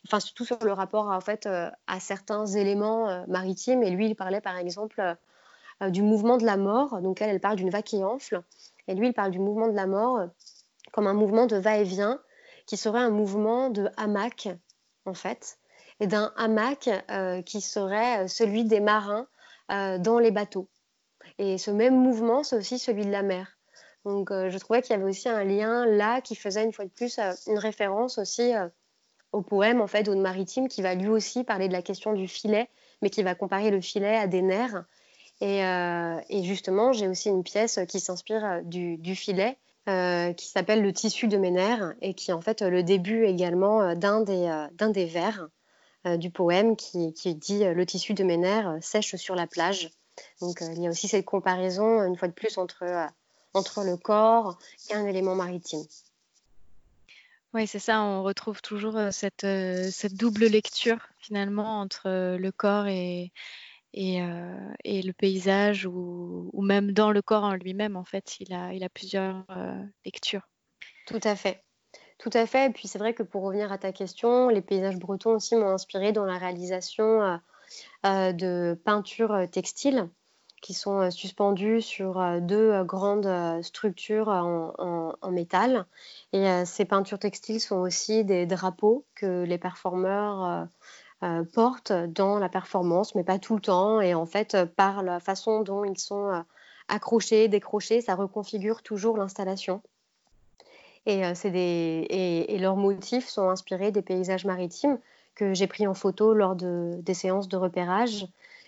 Speaker 2: enfin surtout sur le rapport en fait euh, à certains éléments euh, maritimes. Et lui, il parlait par exemple euh, du mouvement de la mort. Donc elle, elle parle d'une vague qui enfle. Et lui, il parle du mouvement de la mort comme un mouvement de va-et-vient qui serait un mouvement de hamac en fait, et d'un hamac qui serait celui des marins dans les bateaux. Et ce même mouvement, c'est aussi celui de la mer. Donc je trouvais qu'il y avait aussi un lien là qui faisait une fois de plus une référence aussi au poème en fait d'Aude Maritime qui va lui aussi parler de la question du filet, mais qui va comparer le filet à des nerfs. Et, euh, justement, j'ai aussi une pièce qui s'inspire euh, du, filet, euh, qui s'appelle Le tissu de mes nerfs, et qui est en fait le début également d'un des, des vers du poème qui, qui, dit Le tissu de mes nerfs sèche sur la plage. Donc il y a aussi cette comparaison, une fois de plus, entre, entre le corps et un élément maritime.
Speaker 3: Oui, c'est ça, on retrouve toujours cette, double lecture finalement entre le corps et, le paysage ou, même dans le corps en lui-même, en fait, il a, plusieurs lectures.
Speaker 2: Tout à fait. Tout à fait. Et puis c'est vrai que pour revenir à ta question, les paysages bretons aussi m'ont inspiré dans la réalisation de peintures textiles qui sont euh, suspendus sur euh, deux euh, grandes structures en, métal. Et ces peintures textiles sont aussi des drapeaux que les performeurs portent dans la performance, mais pas tout le temps. Et en fait, par la façon dont ils sont accrochés, décrochés, ça reconfigure toujours l'installation. Et, des... et, leurs motifs sont inspirés des paysages maritimes que j'ai pris en photo lors de, des séances de repérage,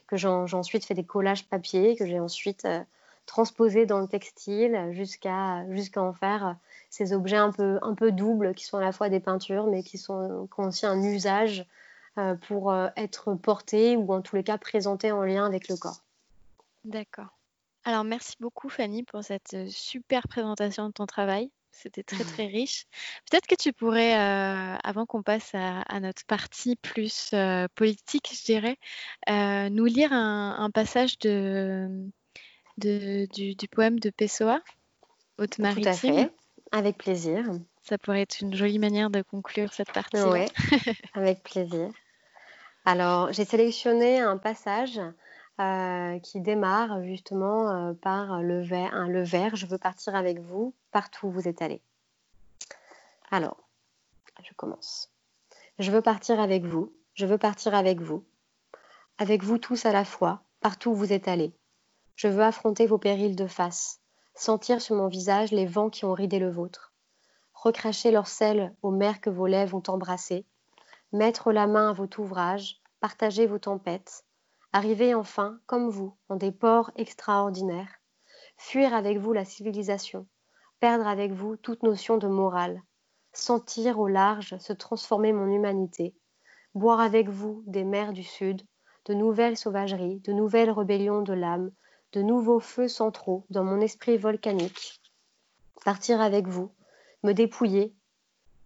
Speaker 2: que j'ai ensuite fait des collages papier, que j'ai ensuite euh, transposé dans le textile jusqu'à en faire ces objets un peu, un peu doubles qui sont à la fois des peintures mais qui, sont, qui ont aussi un usage euh, pour euh, être portés ou en tous les cas présentés en lien avec le corps.
Speaker 3: D'accord. Alors merci beaucoup Fanny pour cette super présentation de ton travail. C'était très très riche. Peut-être que tu pourrais, euh, avant qu'on passe à, notre partie plus euh, politique, je dirais, euh, nous lire un, passage de, du, poème de Pessoa, Haute Maritime. Tout à fait,
Speaker 2: avec plaisir.
Speaker 3: Ça pourrait être une jolie manière de conclure cette partie.
Speaker 2: Oui, avec plaisir. Alors, j'ai sélectionné un passage euh, qui démarre justement euh, par le vers Je veux partir avec vous partout où vous êtes allé. Alors, je commence. Je veux partir avec vous, je veux partir avec vous, avec vous tous à la fois, partout où vous êtes allés. Je veux affronter vos périls de face, sentir sur mon visage les vents qui ont ridé le vôtre, recracher leur sel aux mers que vos lèvres ont embrassées, mettre la main à votre ouvrage, partager vos tempêtes, Arriver enfin, comme vous, dans des ports extraordinaires, fuir avec vous la civilisation, perdre avec vous toute notion de morale, sentir au large se transformer mon humanité, boire avec vous des mers du Sud, de nouvelles sauvageries, de nouvelles rébellions de l'âme, de nouveaux feux centraux dans mon esprit volcanique, partir avec vous, me dépouiller,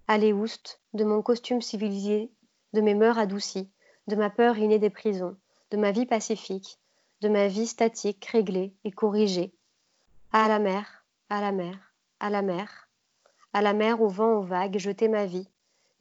Speaker 2: aller oust de mon costume civilisé, de mes mœurs adoucies, de ma peur innée des prisons, de ma vie pacifique, de ma vie statique, réglée et corrigée. À la mer, à la mer, à la mer, à la mer, au vent, aux vagues, jeter ma vie,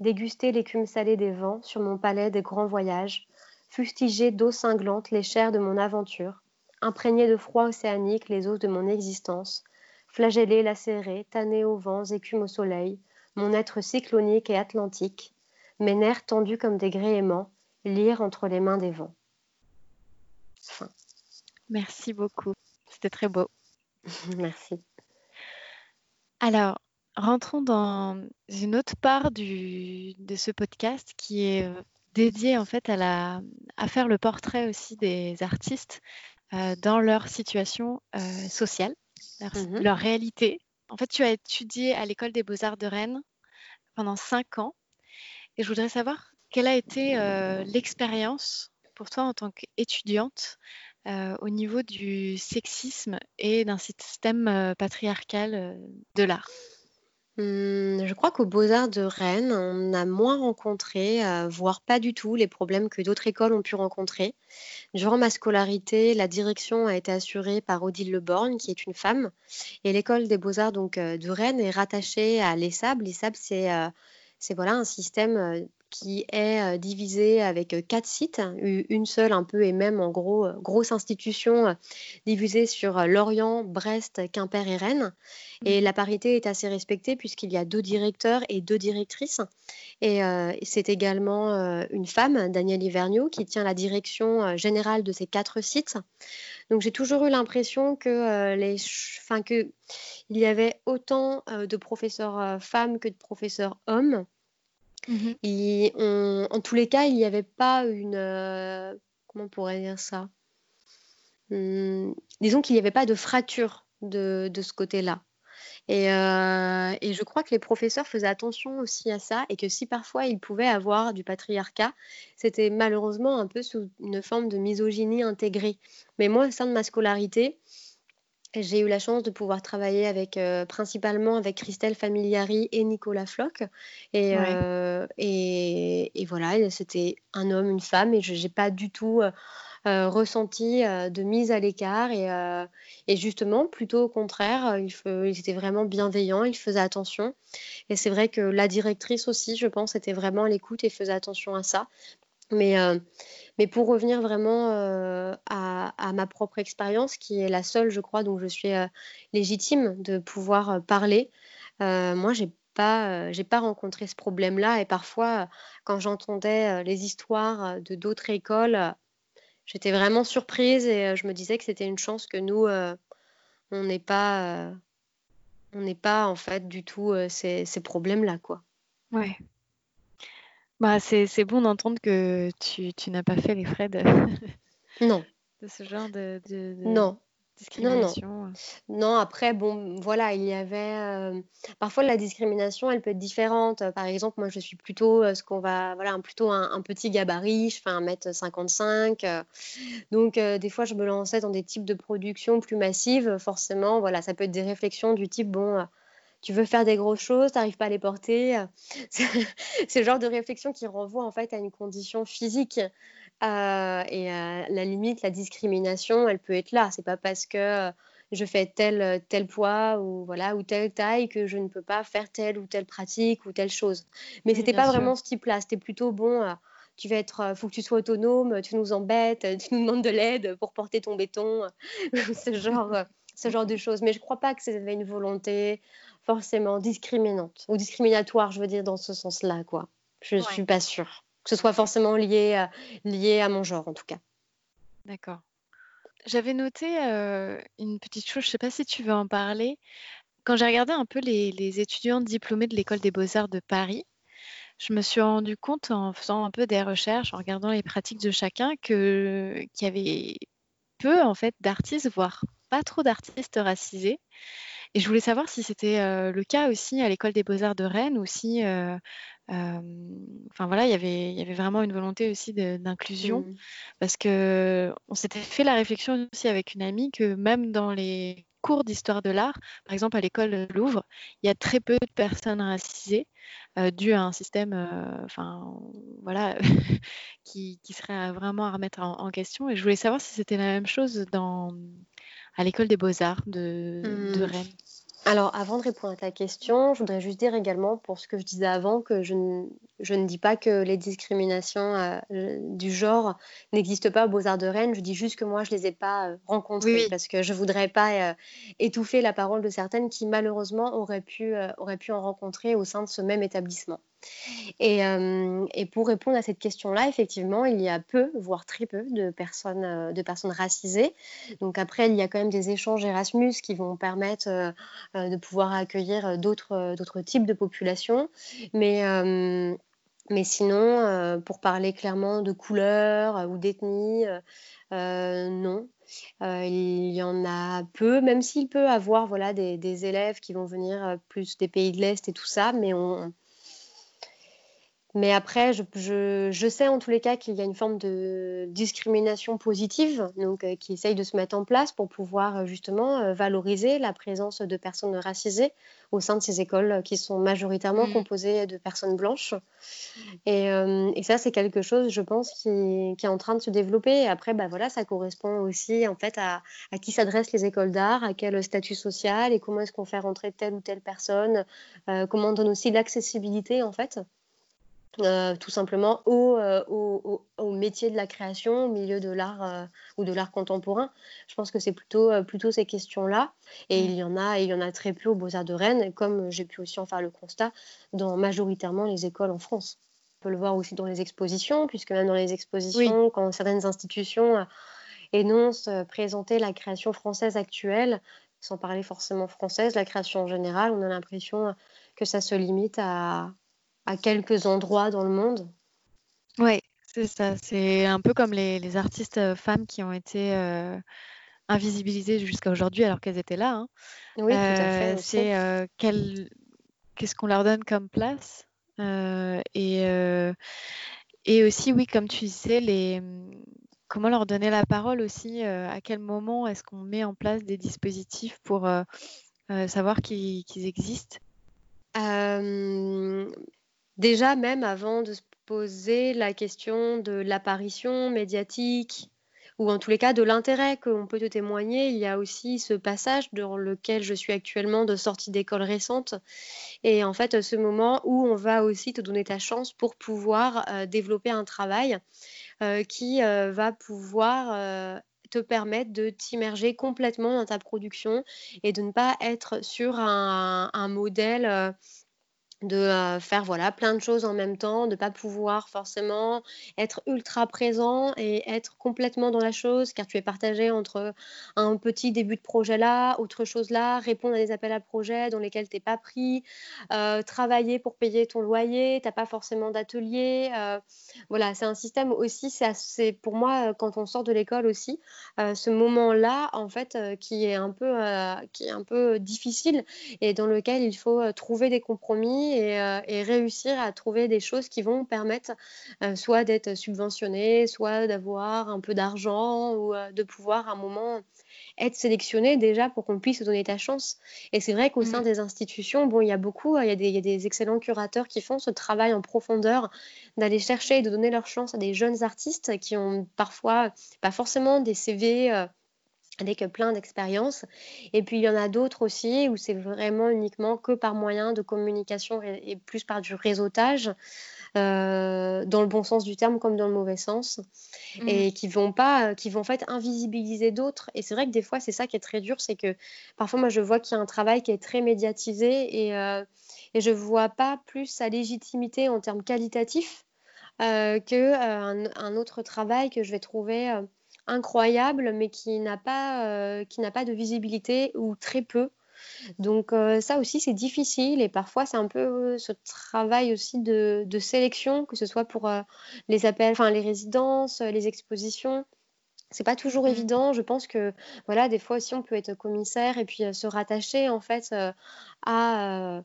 Speaker 2: déguster l'écume salée des vents sur mon palais des grands voyages, fustiger d'eau cinglante les chairs de mon aventure, imprégner de froid océanique les os de mon existence, flageller, lacérer, tanner aux vents, écume au soleil, mon être cyclonique et atlantique, mes nerfs tendus comme des gréements, lire entre les mains des vents.
Speaker 3: Merci beaucoup. C'était très beau.
Speaker 2: Merci.
Speaker 3: Alors, rentrons dans une autre part du, de ce podcast qui est euh, dédié en fait à, la, à faire le portrait aussi des artistes euh, dans leur situation euh, sociale, mhm. leur, réalité. En fait, tu as étudié à l'école des beaux-arts de Rennes pendant cinq ans et je voudrais savoir quelle a été l'expérience pour toi en tant qu'étudiante euh, au niveau du sexisme et d'un système euh, patriarcal euh, de l'art?
Speaker 2: Mmh, je crois qu'aux Beaux-Arts de Rennes, on a moins rencontré, voire pas du tout, les problèmes que d'autres écoles ont pu rencontrer. Durant ma scolarité, la direction a été assurée par Odile Leborgne, qui est une femme, et l'école des Beaux-Arts donc de Rennes est rattachée à l'ESAB. L'ESAB, c'est c'est voilà un système qui est euh, divisé avec euh, quatre sites, une seule un peu et même en gros euh, grosse institution divisée sur Lorient, Brest, Quimper et Rennes. Et mmh. la parité est assez respectée puisqu'il y a deux directeurs et deux directrices. Et c'est également une femme, Danielle Hiverniot, qui tient la direction générale de ces quatre sites. Donc j'ai toujours eu l'impression que les, enfin que il y avait autant de professeurs femmes que de professeurs hommes. Mmh Et en tous les cas, il n'y avait pas une. Euh, comment on pourrait dire ça? Mmh, Disons qu'il n'y avait pas de fracture de, de ce côté-là. Et, euh, et, je crois que les professeurs faisaient attention aussi à ça et que si parfois ils pouvaient avoir du patriarcat, c'était malheureusement un peu sous une forme de misogynie intégrée. Mais moi, au sein de ma scolarité, j'ai eu la chance de pouvoir travailler avec euh, principalement avec Christelle Familiari et Nicolas Floch. Et, euh, et, et, voilà, c'était un homme, une femme, et je n'ai pas du tout euh, ressenti de mise à l'écart. Et, et, justement, plutôt au contraire, il, il, était vraiment bienveillant, il faisait attention. Et c'est vrai que la directrice aussi, je pense, était vraiment à l'écoute et faisait attention à ça. Mais, euh, mais pour revenir vraiment euh, à, ma propre expérience, qui est la seule, je crois, dont je suis euh, légitime de pouvoir parler, moi, j'ai pas, j'ai pas rencontré ce problème-là. Et parfois, quand j'entendais les histoires de d'autres écoles, j'étais vraiment surprise et je me disais que c'était une chance que nous, on n'ait pas, on n'est pas en fait du tout ces, ces problèmes-là, quoi.
Speaker 3: Ouais. Bah, c'est bon d'entendre que tu, tu n'as pas fait les frais de,
Speaker 2: Non,
Speaker 3: de ce genre de, de-
Speaker 2: non. Non, non.
Speaker 3: discrimination.
Speaker 2: Non, après, bon, voilà, il y avait. euh, parfois, la discrimination, elle peut être différente. Par exemple, moi, je suis plutôt euh, ce qu'on va. Voilà, un- plutôt un, un petit gabarit, je fais 1m55. euh, donc, des fois, je me lançais dans des types de production plus massives. Forcément, voilà, ça peut être des réflexions du type, bon, tu veux faire des grosses choses, tu n'arrives pas à les porter. euh, C'est le genre de réflexion qui renvoie en fait à une condition physique. Euh, et à la limite, la discrimination, elle peut être là. C'est pas parce que euh, je fais tel, tel poids ou voilà ou telle taille que je ne peux pas faire telle ou telle pratique ou telle chose. Mais
Speaker 3: Oui,
Speaker 2: c'était pas
Speaker 3: sûr.
Speaker 2: vraiment ce type-là. C'était plutôt bon. euh, tu vas être, euh, faut que tu sois autonome, tu nous embêtes, tu nous demandes de l'aide pour porter ton béton, ce genre, euh, ce genre de choses. Mais je crois pas que c'était une volonté forcément discriminante ou discriminatoire, je veux dire dans ce sens-là, quoi. Je
Speaker 3: Ouais,
Speaker 2: suis pas sûre que ce soit forcément lié à, lié à mon genre, en tout cas.
Speaker 3: d'accord. J'avais noté euh, une petite chose, je sais pas si tu veux en parler. Quand j'ai regardé un peu les, les étudiants diplômés de l'École des Beaux-Arts de Paris, je me suis rendu compte en faisant un peu des recherches, en regardant les pratiques de chacun, que qu'il y avait peu en fait d'artistes, voire pas trop d'artistes racisés. Et je voulais savoir si c'était euh, le cas aussi à l'École des Beaux-Arts de Rennes ou si, euh, euh, enfin voilà, il y avait, il y avait vraiment une volonté aussi d'inclusion.
Speaker 2: Mm.
Speaker 3: Parce que on s'était fait la réflexion aussi avec une amie que même dans les cours d'histoire de l'art, par exemple à l'école Louvre, il y a très peu de personnes racisées dû à un système, enfin voilà, qui, qui serait vraiment à remettre en, en question. Et je voulais savoir si c'était la même chose dans, à l'école des beaux-arts de, de
Speaker 2: Mm.
Speaker 3: Rennes.
Speaker 2: Alors, avant de répondre à ta question, je voudrais juste dire également, pour ce que je disais avant, que je ne, je ne dis pas que les discriminations euh, du genre n'existent pas aux Beaux-Arts de Rennes. Je dis juste que moi, je ne les ai pas euh, rencontrées
Speaker 3: oui,
Speaker 2: parce que je ne voudrais pas euh, étouffer la parole de certaines qui, malheureusement, auraient pu, euh, auraient pu en rencontrer au sein de ce même établissement. Et, euh, et pour répondre à cette question-là, effectivement, il y a peu, voire très peu, de personnes, euh, racisées. Donc après, il y a quand même des échanges Erasmus qui vont permettre euh, de pouvoir accueillir d'autres, types de populations. Mais, sinon, pour parler clairement de couleur ou d'ethnie, non. Il y en a peu, même s'il peut avoir voilà, des, des élèves qui vont venir plus des pays de l'Est et tout ça, mais on, mais après, je, je- je sais en tous les cas qu'il y a une forme de discrimination positive, donc euh, qui essaye de se mettre en place pour pouvoir euh, justement euh, valoriser la présence de personnes racisées au sein de ces écoles qui sont majoritairement
Speaker 3: Mm.
Speaker 2: composées de personnes blanches. Et, euh, et ça, c'est quelque chose, je pense, qui, qui est en train de se développer. Et après, bah voilà, ça correspond aussi en fait à, à qui s'adressent les écoles d'art, à quel statut social et comment est-ce qu'on fait rentrer telle ou telle personne, euh, comment on donne aussi l'accessibilité en fait. Euh, tout simplement au, euh, au, au- au métier de la création, au milieu de l'art euh, ou de l'art contemporain. Je pense que c'est plutôt, plutôt ces questions-là. Et
Speaker 3: Mm.
Speaker 2: il y en a, il y en a très peu aux Beaux-Arts de Rennes, comme j'ai pu aussi en faire le constat dans majoritairement les écoles en France. On peut le voir aussi dans les expositions, puisque même dans les
Speaker 3: Oui,
Speaker 2: expositions, quand certaines institutions énoncent présenter la création française actuelle, sans parler forcément française, la création en général, on a l'impression que ça se limite à, à quelques endroits dans le monde.
Speaker 3: ouais, c'est ça. C'est un peu comme les, les artistes euh, femmes qui ont été euh, invisibilisées jusqu'à aujourd'hui alors qu'elles étaient là. hein.
Speaker 2: Oui, tout à fait
Speaker 3: Euh, c'est euh, qu'est-ce qu'on leur donne comme place et, et aussi, oui, comme tu disais, les, comment leur donner la parole aussi euh, À quel moment est-ce qu'on met en place des dispositifs pour euh, euh, savoir qu'ils existent?
Speaker 2: Déjà, même avant de se poser la question de l'apparition médiatique, ou en tous les cas de l'intérêt qu'on peut te témoigner, il y a aussi ce passage dans lequel je suis actuellement de sortie d'école récente. Et en fait, ce moment où on va aussi te donner ta chance pour pouvoir euh, développer un travail euh, qui euh, va pouvoir te permettre de t'immerger complètement dans ta production et de ne pas être sur un modèle de faire voilà plein de choses en même temps, de pas pouvoir forcément être ultra présent et être complètement dans la chose, car tu es partagé entre un petit début de projet là, autre chose là, répondre à des appels à projets dans lesquels tu pas pris, travailler pour payer ton loyer, tu pas forcément d'atelier. voilà, c'est un système aussi, c'est pour moi quand on sort de l'école aussi, ce moment-là en fait qui est un peu qui est un peu difficile et dans lequel il faut trouver des compromis euh, et, réussir à trouver des choses qui vont permettre euh, soit d'être subventionné, soit d'avoir un peu d'argent ou euh, de pouvoir à un moment être sélectionné déjà pour qu'on puisse donner ta chance. Et c'est vrai qu'au sein mmh. des institutions, bon, il y a beaucoup, il y a, des, il y a des excellents curateurs qui font ce travail en profondeur d'aller chercher et de donner leur chance à des jeunes artistes qui ont parfois pas forcément des CV avec plein d'expériences. Et puis il y en a d'autres aussi où c'est vraiment uniquement que par moyen de communication et, plus par du réseautage. Euh, dans le bon sens du terme comme dans le mauvais sens, mmh. et qui vont pas, qui vont en fait invisibiliser d'autres. Et c'est vrai que des fois, c'est ça qui est très dur, c'est que parfois, moi, je vois qu'il y a un travail qui est très médiatisé et, euh, et je vois pas plus sa légitimité en termes qualitatifs euh, qu'un un autre travail que je vais trouver incroyable, mais qui n'a pas, euh, qui n'a pas de visibilité ou très peu. Donc euh, ça aussi c'est difficile et parfois c'est un peu euh, ce travail aussi de, sélection, que ce soit pour les appels, enfin les résidences, les expositions. C'est pas toujours mmh. évident. Je pense que voilà, des fois aussi on peut être commissaire et puis se rattacher en fait à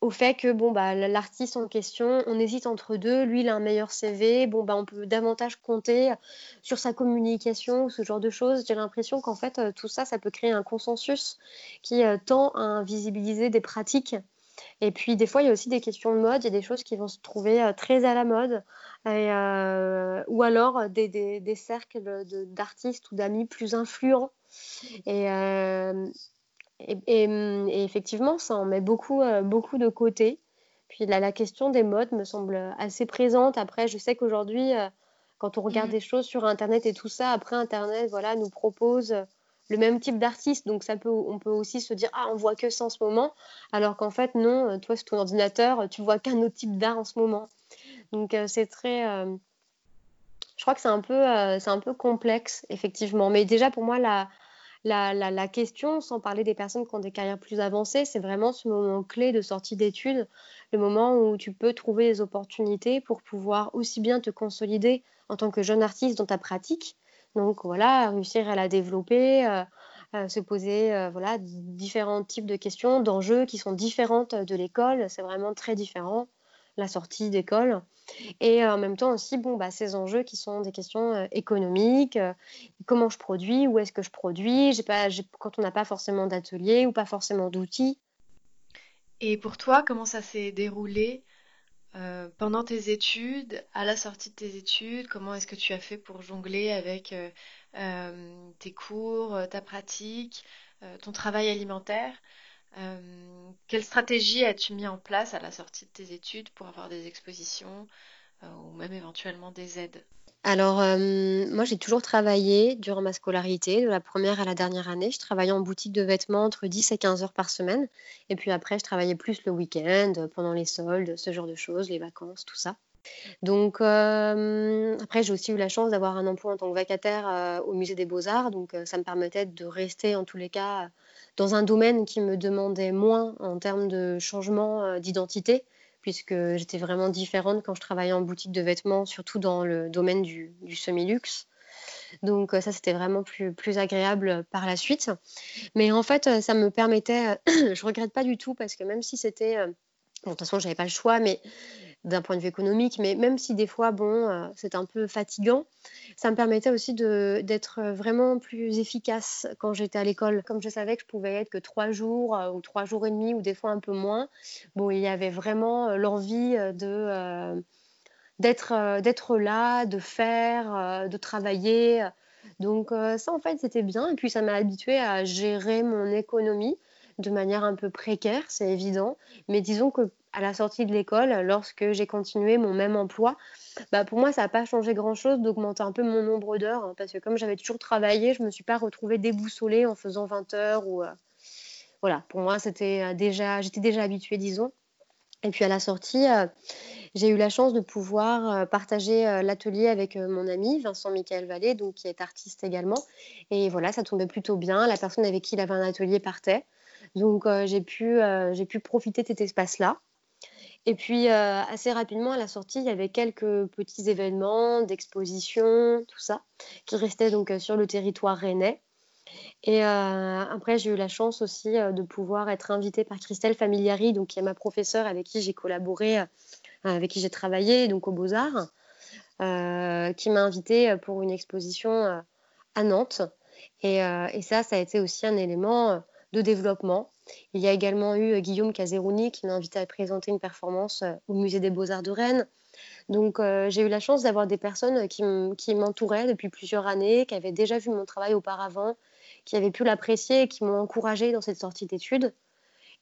Speaker 2: au fait que bon bah l'artiste en question, on hésite entre deux, lui il a un meilleur CV, bon bah on peut davantage compter sur sa communication ce genre de choses. J'ai l'impression qu'en fait euh, tout ça ça peut créer un consensus qui euh, tend à visibiliser des pratiques. Et puis des fois il y a aussi des questions de mode, il y a des choses qui vont se trouver euh, très à la mode ou alors des, des cercles d'artistes ou d'amis plus influents. Et, effectivement, ça en met beaucoup, euh, beaucoup de côté. Puis là, la question des modes me semble assez présente. Après, je sais qu'aujourd'hui, euh, quand on regarde mmh. des choses sur Internet et tout ça, après Internet, voilà, nous propose le même type d'artiste. Donc ça peut, on peut aussi se dire ah on voit que ça en ce moment, alors qu'en fait non, euh, toi sur ton ordinateur, tu vois qu'un autre type d'art en ce moment. Donc c'est très, je crois que c'est un peu, c'est un peu complexe effectivement. Mais déjà pour moi la la, question, sans parler des personnes qui ont des carrières plus avancées, c'est vraiment ce moment clé de sortie d'études, le moment où tu peux trouver des opportunités pour pouvoir aussi bien te consolider en tant que jeune artiste dans ta pratique. Donc voilà, réussir à la développer, euh, se poser euh, voilà, différents types de questions, d'enjeux qui sont différentes de l'école. C'est vraiment très différent, la sortie d'école. Et en même temps aussi, bon, bah, ces enjeux qui sont des questions économiques, comment je produis, où est-ce que je produis, quand on n'a pas forcément d'atelier ou pas forcément d'outils.
Speaker 3: Et pour toi, comment ça s'est déroulé pendant tes études, à la sortie de tes études Comment est-ce que tu as fait pour jongler avec tes cours, ta pratique, ton travail alimentaire? Euh, quelle stratégie as-tu mis en place à la sortie de tes études pour avoir des expositions euh, ou même éventuellement des aides?
Speaker 2: Alors, euh, moi, j'ai toujours travaillé durant ma scolarité, de la première à la dernière année. Je travaillais en boutique de vêtements entre 10 et 15 heures par semaine. Et puis après, je travaillais plus le week-end, pendant les soldes, ce genre de choses, les vacances, tout ça. Donc, après, j'ai aussi eu la chance d'avoir un emploi en tant que vacataire au musée des beaux-arts. Donc, ça me permettait de rester, en tous les cas, dans un domaine qui me demandait moins en termes de changement euh, d'identité, puisque j'étais vraiment différente quand je travaillais en boutique de vêtements, surtout dans le domaine du, semi-luxe. Donc euh, ça, c'était vraiment plus, plus agréable par la suite. Mais en fait, euh, ça me permettait, je regrette pas du tout, parce que même si c'était... Bon, de toute façon, j'avais pas le choix, mais d'un point de vue économique, mais même si des fois, bon, euh, c'est un peu fatigant, ça me permettait aussi d'être vraiment plus efficace quand j'étais à l'école. Comme je savais que je pouvais être que trois jours euh, ou trois jours et demi ou des fois un peu moins, bon, il y avait vraiment euh, l'envie de d'être d'être là, de faire, de travailler. Donc ça, en fait, c'était bien. Et puis, ça m'a habitué à gérer mon économie de manière un peu précaire, c'est évident. Mais disons que à la sortie de l'école, lorsque j'ai continué mon même emploi, bah pour moi, ça n'a pas changé grand-chose d'augmenter un peu mon nombre d'heures, hein, parce que comme j'avais toujours travaillé, je ne me suis pas retrouvée déboussolée en faisant 20 heures. Ou, euh, voilà, pour moi, c'était euh, déjà, j'étais déjà habituée, disons. Et puis à la sortie, j'ai eu la chance de pouvoir partager l'atelier avec mon ami Vincent Michael Vallée, donc qui est artiste également. Et voilà, ça tombait plutôt bien. La personne avec qui il avait un atelier partait. Donc j'ai pu, j'ai pu profiter de cet espace-là. Et puis, euh, assez rapidement, à la sortie, il y avait quelques petits événements d'exposition, tout ça, qui restaient donc euh, sur le territoire rennais. Et euh, après, j'ai eu la chance aussi de pouvoir être invitée par Christelle Familiari, donc, qui est ma professeure avec qui j'ai collaboré, avec qui j'ai travaillé donc aux Beaux-Arts, qui m'a invitée pour une exposition à Nantes. Et, ça, ça a été aussi un élément de développement il y a également eu euh, Guillaume Caserouni qui m'a invité à présenter une performance euh, au Musée des Beaux-Arts de Rennes. Donc euh, j'ai eu la chance d'avoir des personnes qui m'entouraient depuis plusieurs années, qui avaient déjà vu mon travail auparavant, qui avaient pu l'apprécier et qui m'ont encouragée dans cette sortie d'études.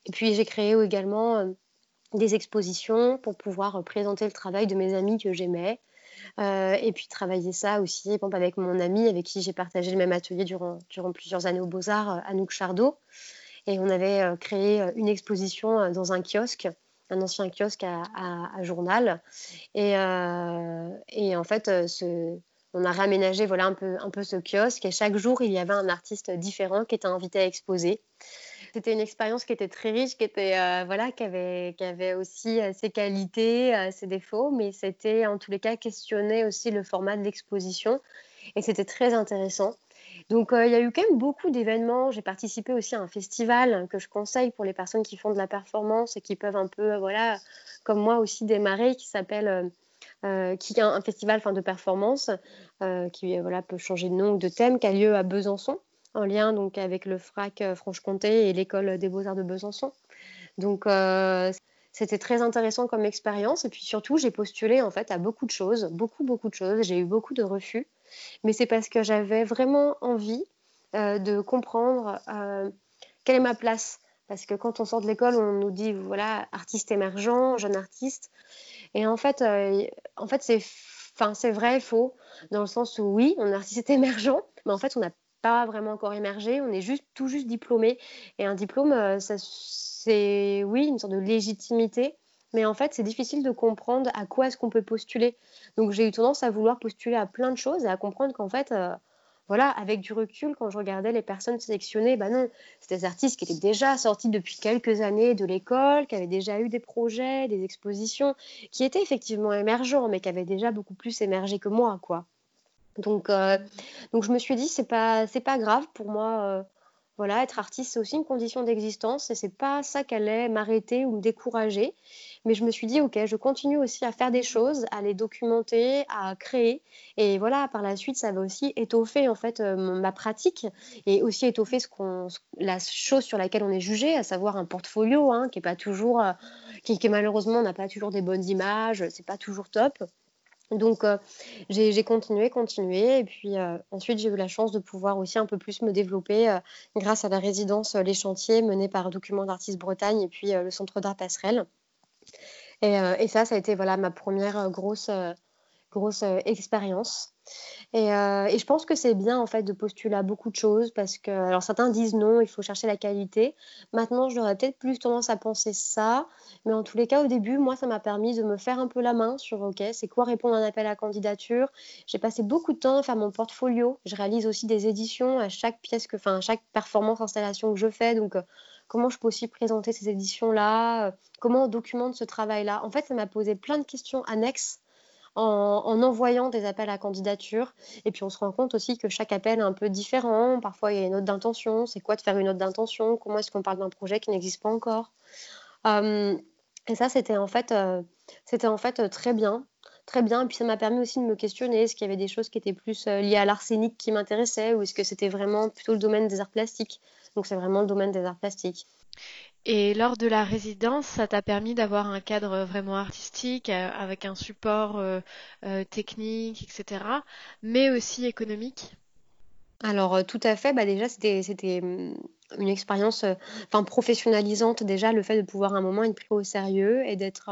Speaker 2: Et puis j'ai créé également des expositions pour pouvoir présenter le travail de mes amis que j'aimais. Et puis travailler ça aussi avec mon ami avec qui j'ai partagé le même atelier durant, durant plusieurs années aux Beaux-Arts, Anouk Chardot. Et on avait euh, créé euh, une exposition euh, dans un kiosque un ancien kiosque à, journal. Et, et, en fait, on a réaménagé voilà, un, peu, un peu ce kiosque et chaque jour, il y avait un artiste différent qui était invité à exposer. C'était une expérience qui était très riche, qui, était, voilà, qui, avait, qui avait aussi ses qualités, ses défauts, mais c'était en tous les cas questionner aussi le format de l'exposition. Et c'était très intéressant. Donc, euh, il y a eu quand même beaucoup d'événements. J'ai participé aussi à un festival que je conseille pour les personnes qui font de la performance et qui peuvent un peu, euh, voilà, comme moi aussi démarrer, qui s'appelle, euh, qui est un, festival fin, de performance, qui voilà, peut changer de nom ou de thème, qui a lieu à Besançon, en lien donc avec le FRAC Franche-Comté et l'école des beaux-arts de Besançon. Donc, c'était très intéressant comme expérience. Et puis surtout, j'ai postulé en fait à beaucoup de choses, beaucoup, beaucoup de choses. J'ai eu beaucoup de refus mais c'est parce que j'avais vraiment envie euh, de comprendre euh, quelle est ma place. Parce que quand on sort de l'école, on nous dit, voilà, artiste émergent, jeune artiste. Et en fait, euh, en fait c'est enfin, vrai et faux, dans le sens où oui, on est artiste émergent, mais en fait, on n'a vraiment encore émergé, on est juste tout juste diplômé. Et un diplôme, c'est oui, une sorte de légitimité, mais en fait, c'est difficile de comprendre à quoi est-ce qu'on peut postuler. Donc, j'ai eu tendance à vouloir postuler à plein de choses et à comprendre qu'en fait, euh, voilà, avec du recul, quand je regardais les personnes sélectionnées, bah non, c'était des artistes qui étaient déjà sortis depuis quelques années de l'école, qui avaient déjà eu des projets, des expositions, qui étaient effectivement émergents, mais qui avaient déjà beaucoup plus émergé que moi, quoi. Donc, euh, donc je me suis dit, c'est pas, c'est pas grave pour moi. Euh, voilà, être artiste, c'est aussi une condition d'existence et c'est pas ça qui allait m'arrêter ou me décourager. Mais je me suis dit, ok, je continue aussi à faire des choses, à les documenter, à créer. Et voilà, par la suite, ça va aussi étoffer en fait euh, ma pratique et aussi étoffer ce qu'on, la chose sur laquelle on est jugé, à savoir un portfolio hein, qui est pas toujours, qui, qui malheureusement n'a pas toujours des bonnes images, c'est pas toujours top. Donc, euh, j'ai continué, continué. Et puis euh, ensuite, j'ai eu la chance de pouvoir aussi un peu plus me développer euh, grâce à la résidence Les Chantiers menée par Document d'Artistes Bretagne et puis le Centre d'art Passerelle. Et, et, ça, ça a été voilà, ma première grosse, grosse expérience. Euh, et, je pense que c'est bien en fait de postuler à beaucoup de choses parce que, alors certains disent non, il faut chercher la qualité. Maintenant, j'aurais peut-être plus tendance à penser ça, mais en tous les cas, au début, moi, ça m'a permis de me faire un peu la main sur OK, c'est quoi répondre à un appel à candidature? J'ai passé beaucoup de temps à faire mon portfolio. Je réalise aussi des éditions à chaque pièce que, enfin, chaque performance installation que je fais. Donc, euh, comment je peux aussi présenter ces éditions-là, euh, comment on documente ce travail-là? En fait, ça m'a posé plein de questions annexes en, envoyant des appels à candidature. Et puis on se rend compte aussi que chaque appel est un peu différent. Parfois il y a une note d'intention. C'est quoi de faire une note d'intention? Comment est-ce qu'on parle d'un projet qui n'existe pas encore? Euh, Et ça, c'était en fait, euh, c'était en fait très bien. Très bien, et puis ça m'a permis aussi de me questionner, est-ce qu'il y avait des choses qui étaient plus euh, liées à l'arsenic qui m'intéressaient? Ou est-ce que c'était vraiment plutôt le domaine des arts plastiques? Donc c'est vraiment le domaine des arts plastiques.
Speaker 3: Et lors de la résidence, ça t'a permis d'avoir un cadre vraiment artistique, euh, avec un support euh, euh, technique, etc., mais aussi économique?
Speaker 2: Alors, tout à fait. Bah, déjà, c'était c'était, mmh, une expérience, enfin, professionnalisante. Déjà, le fait de pouvoir à un moment être pris au sérieux et d'être,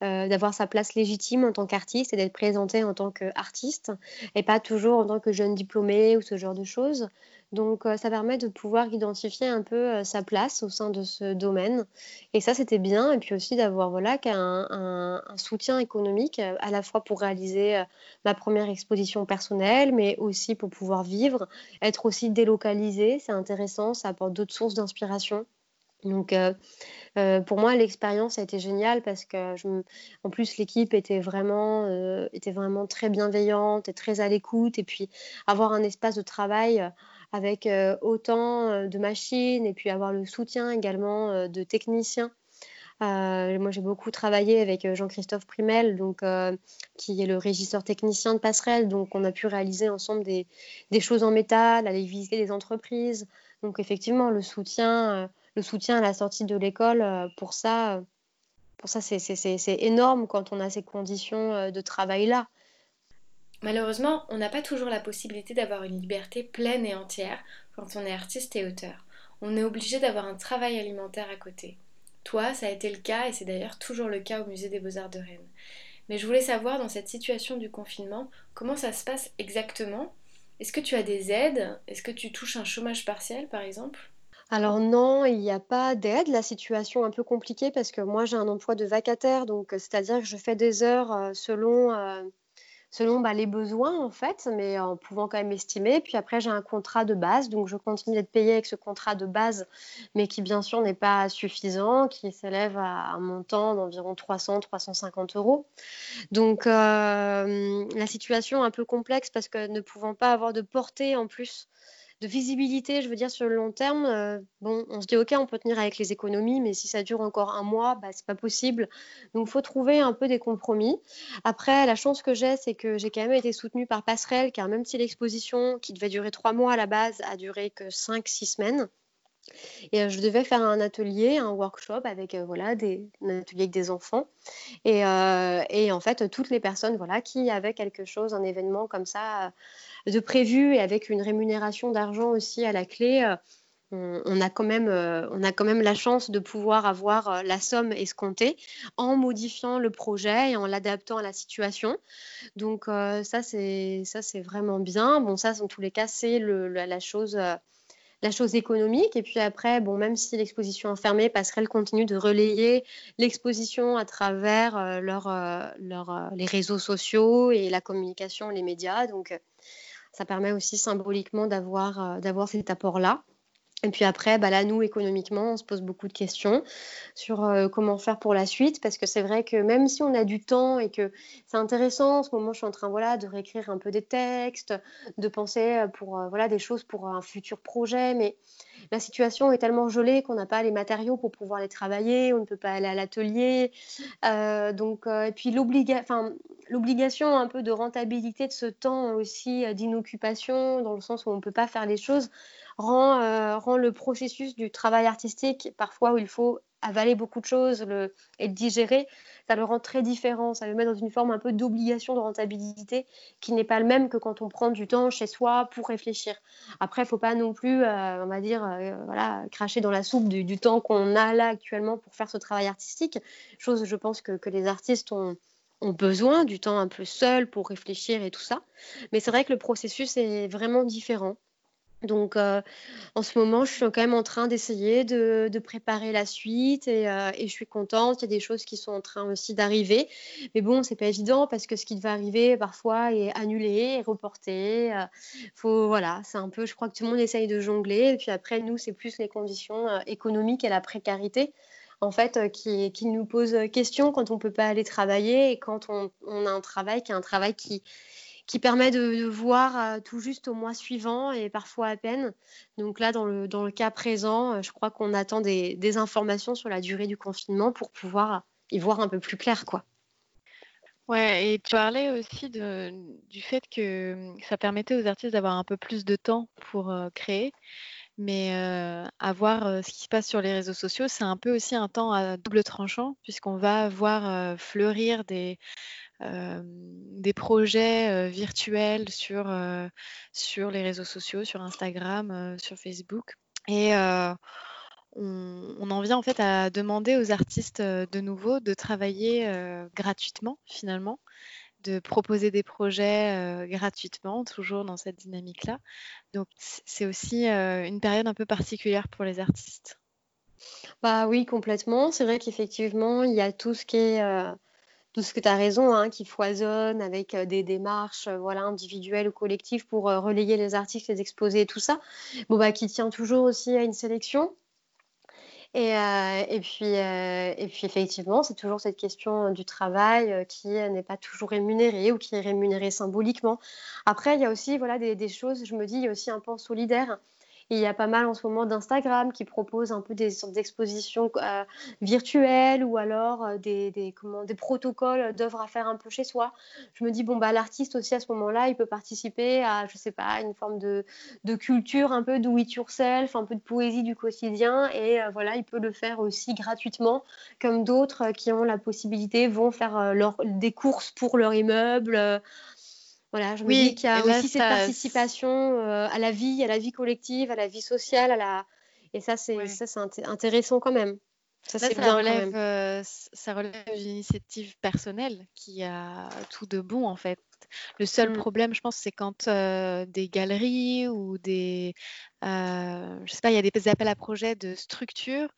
Speaker 2: d'avoir sa place légitime en tant qu'artiste et d'être présenté en tant qu'artiste et pas toujours en tant que jeune diplômé ou ce genre de choses. Donc, ça permet de pouvoir identifier un peu, sa place au sein de ce domaine. Et ça, c'était bien. Et puis aussi d'avoir, voilà, un soutien économique, à la fois pour réaliser, ma première exposition personnelle, mais aussi pour pouvoir vivre, être aussi délocalisé, c'est intéressant, ça apporte d'autres sources d'inspiration. Donc, pour moi, l'expérience a été géniale parce que en plus l'équipe était vraiment, était vraiment très bienveillante et très à l'écoute. Et puis avoir un espace de travail, avec autant de machines et puis avoir le soutien également de techniciens. moi, j'ai beaucoup travaillé avec Jean-Christophe Primel, donc, qui est le régisseur technicien de Passerelle. Donc, on a pu réaliser ensemble des, choses en métal, aller visiter des entreprises. Donc, effectivement, le soutien, le soutien à la sortie de l'école, pour ça, pour ça c'est énorme quand on a ces conditions de travail-là.
Speaker 1: Malheureusement, on n'a pas toujours la possibilité d'avoir une liberté pleine et entière quand on est artiste et auteur. On est obligé d'avoir un travail alimentaire à côté. Toi, ça a été le cas et c'est d'ailleurs toujours le cas au Musée des Beaux-Arts de Rennes. Mais je voulais savoir, dans cette situation du confinement, comment ça se passe exactement? Est-ce que tu as des aides? Est-ce que tu touches un chômage partiel, par exemple?
Speaker 2: Alors non, il n'y a pas d'aide. La situation est un peu compliquée parce que moi j'ai un emploi de vacataire, donc c'est-à-dire que je fais des heures selon selon bah, les besoins en fait, mais en pouvant quand même estimer. Puis après, j'ai un contrat de base, donc je continue d'être payée avec ce contrat de base, mais qui bien sûr n'est pas suffisant, qui s'élève à un montant d'environ 300-350 euros. Donc euh, la situation est un peu complexe parce que ne pouvant pas avoir de portée en plus de visibilité, je veux dire, sur le long terme, euh, bon, on se dit, OK, on peut tenir avec les économies, mais si ça dure encore un mois, bah, c'est pas possible. Donc, il faut trouver un peu des compromis. Après, la chance que j'ai, c'est que j'ai quand même été soutenue par Passerelle, car même si l'exposition, qui devait durer trois mois à la base, a duré que cinq, six semaines, et je devais faire un atelier, un workshop avec voilà des, avec des enfants. Et, et, en fait, toutes les personnes voilà qui avaient quelque chose, un événement comme ça de prévu et avec une rémunération d'argent aussi à la clé, on, a quand même, on a quand même la chance de pouvoir avoir la somme escomptée en modifiant le projet et en l'adaptant à la situation. Donc ça, c'est vraiment bien. Bon, ça, en tous les cas, c'est la chose la chose économique. Et puis après, bon, même si l'exposition est fermée, Passerelle continue de relayer l'exposition à travers euh, euh, euh, les réseaux sociaux et la communication, les médias. Donc, ça permet aussi symboliquement d'avoir d'avoir cet apport-là. Et puis après, bah là, nous, économiquement, on se pose beaucoup de questions sur euh, comment faire pour la suite, parce que c'est vrai que même si on a du temps et que c'est intéressant, en ce moment, je suis en train voilà, de réécrire un peu des textes, de penser euh, pour euh, voilà, des choses pour un futur projet, mais la situation est tellement gelée qu'on n'a pas les matériaux pour pouvoir les travailler, on ne peut pas aller à l'atelier. donc, et puis l'obligation un peu de rentabilité de ce temps aussi d'inoccupation, dans le sens où on ne peut pas faire les choses, euh, rend, le processus du travail artistique, parfois où il faut avaler beaucoup de choses et le digérer, ça le rend très différent. Ça le met dans une forme un peu d'obligation de rentabilité qui n'est pas le même que quand on prend du temps chez soi pour réfléchir. Après, il faut pas non plus, euh, on va dire, euh, voilà, cracher dans la soupe du, temps qu'on a là actuellement pour faire ce travail artistique. Chose, je pense, que, que les artistes ont, ont besoin du temps un peu seul pour réfléchir et tout ça. Mais c'est vrai que le processus est vraiment différent. Donc, euh, en ce moment, je suis quand même en train d'essayer de, préparer la suite euh, et, je suis contente. Il y a des choses qui sont en train aussi d'arriver. Mais bon, c'est pas évident parce que ce qui devait arriver parfois est annulé, reporté. Euh, faut, voilà, c'est un peu, je crois que tout le monde essaye de jongler. Et puis après, nous, c'est plus les conditions économiques et la précarité en fait, qui, nous pose question quand on ne peut pas aller travailler et quand on, on, a un travail qui est un travail qui, qui permet de, voir euh, tout juste au mois suivant et parfois à peine. Donc là, dans le, dans le cas présent, euh, je crois qu'on attend des, des, informations sur la durée du confinement pour pouvoir y voir un peu plus clair, quoi.
Speaker 3: Ouais, et tu parlais aussi de, du fait que hum, ça permettait aux artistes d'avoir un peu plus de temps pour euh, créer. Mais avoir ce qui se passe sur les réseaux sociaux, c'est un peu aussi un temps à double tranchant, puisqu'on va voir fleurir des, des projets virtuels sur, sur les réseaux sociaux, sur Instagram, sur Facebook. Et on, en vient en fait à demander aux artistes de nouveau de travailler gratuitement finalement de proposer des projets gratuitement, toujours dans cette dynamique-là. Donc c'est aussi une période un peu particulière pour les artistes.
Speaker 2: Bah oui, complètement. C'est vrai qu'effectivement, il y a tout ce qui est tout ce que tu as raison, hein, qui foisonne avec des démarches voilà, individuelles ou collectives pour relayer les articles, les exposer, tout ça. Bon, bah, qui tient toujours aussi à une sélection. Et, et, puis, et puis, effectivement, c'est toujours cette question du travail qui n'est pas toujours rémunéré ou qui est rémunéré symboliquement. Après, il y a aussi voilà, des, des choses, je me dis, il y a aussi un pan solidaire il y a pas mal en ce moment d'Instagram qui proposent un peu des sortes d'expositions euh, virtuelles ou alors euh, des, comment, des protocoles d'œuvres à faire un peu chez soi. Je me dis, bon, bah, l'artiste aussi à ce moment-là, il peut participer à, je sais pas, une forme de, de culture, un peu do it yourself, un peu de poésie du quotidien. Et euh, voilà, il peut le faire aussi gratuitement, comme d'autres qui ont la possibilité vont faire leur, des courses pour leur immeuble voilà, je me dis qu'il y a aussi cette participation euh, à la vie, à la vie collective, à la vie sociale, à la... et ça, c'est ça, c'est intéressant quand même.
Speaker 3: Ça, ça, relève, euh, ça relève d'une initiative personnelle qui a tout de bon en fait. Le seul mmh. problème, je pense, c'est quand euh, des galeries ou des, je sais pas, il y a des appels à projets de structures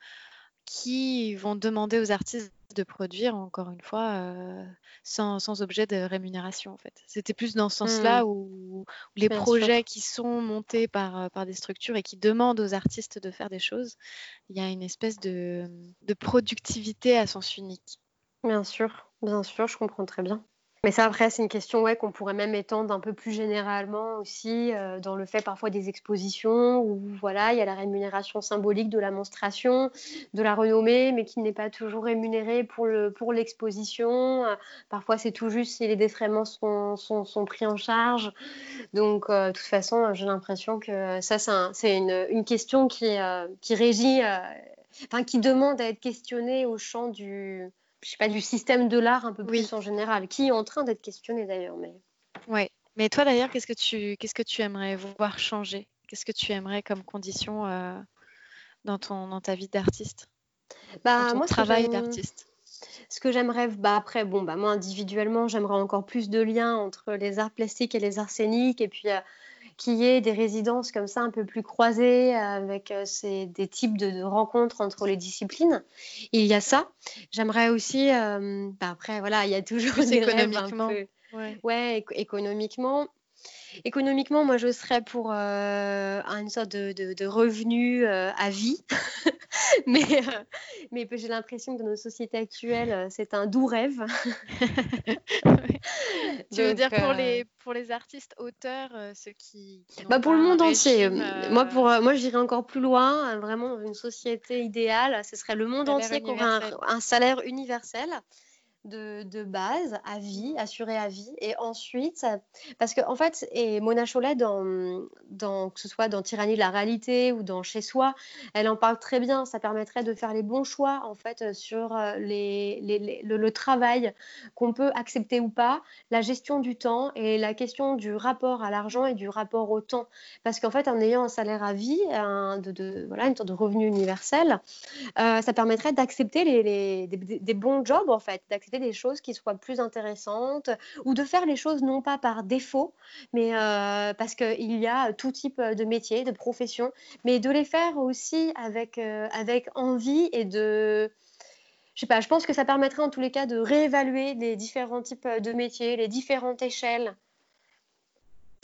Speaker 3: qui vont demander aux artistes de produire, encore une fois, euh, sans, sans, objet de rémunération, en fait. C'était plus dans ce sens-là mmh. où, les projets qui sont montés par, euh, par des structures et qui demandent aux artistes de faire des choses, il y a une espèce de, de productivité à sens unique.
Speaker 2: Bien sûr, bien sûr, je comprends très bien. Mais ça, après, c'est une question ouais, qu'on pourrait même étendre un peu plus généralement aussi euh, dans le fait parfois des expositions où voilà, il y a la rémunération symbolique de la monstration, de la renommée, mais qui n'est pas toujours rémunérée pour, le, pour l'exposition. Euh, parfois, c'est tout juste si les défraiements sont, sont, pris en charge. Donc, euh, de toute façon, j'ai l'impression que ça, c'est, une, une, question qui, qui régit, enfin, qui demande à être questionnée au champ du je sais pas, du système de l'art un peu plus en général, qui est en train d'être questionné d'ailleurs. Mais...
Speaker 3: Oui, mais toi d'ailleurs, qu'est-ce que tu qu'est-ce que tu aimerais voir changer? Qu'est-ce que tu aimerais comme condition euh, dans, ton, dans ta vie d'artiste?
Speaker 2: Bah, moi, travail d'artiste. ce que j'aimerais, bah après, bon, bah moi individuellement, j'aimerais encore plus de liens entre les arts plastiques et les arts scéniques, et puis euh, qu'il y ait des résidences comme ça un peu plus croisées avec euh, des types de, rencontres entre les disciplines. il y a ça. J'aimerais aussi, euh, bah, après voilà, il y a toujours des économiquement. Rêves un peu, ouais, économiquement. Économiquement, moi, je serais pour euh, une sorte de, de, revenu euh, à vie. mais, euh, mais j'ai l'impression que dans nos sociétés actuelles, c'est un doux rêve.
Speaker 3: tu veux dire pour, les, pour les artistes auteurs, ceux qui.
Speaker 2: bah pour le monde entier. Moi, pour, moi j'irais encore plus loin. Vraiment, une société idéale, ce serait le monde entier qui aurait un, un salaire universel de, base à vie, assuré à vie. Et ensuite, parce qu'en en fait, et Mona Cholet, dans, que ce soit dans Tyrannie de la réalité ou dans Chez soi, elle en parle très bien. Ça permettrait de faire les bons choix en fait sur euh, les, le, travail qu'on peut accepter ou pas, la gestion du temps et la question du rapport à l'argent et du rapport au temps. Parce qu'en fait, en ayant un salaire à vie, de, voilà, une sorte de revenu universel, euh, ça permettrait d'accepter des, des, bons jobs en fait, d'accepter des choses qui soient plus intéressantes ou de faire les choses non pas par défaut, mais euh, parce qu'il y a tout type de métier, de profession, mais de les faire aussi avec, euh, avec envie et de... Je sais pas, je pense que ça permettrait en tous les cas de réévaluer les différents types de métiers, les différentes échelles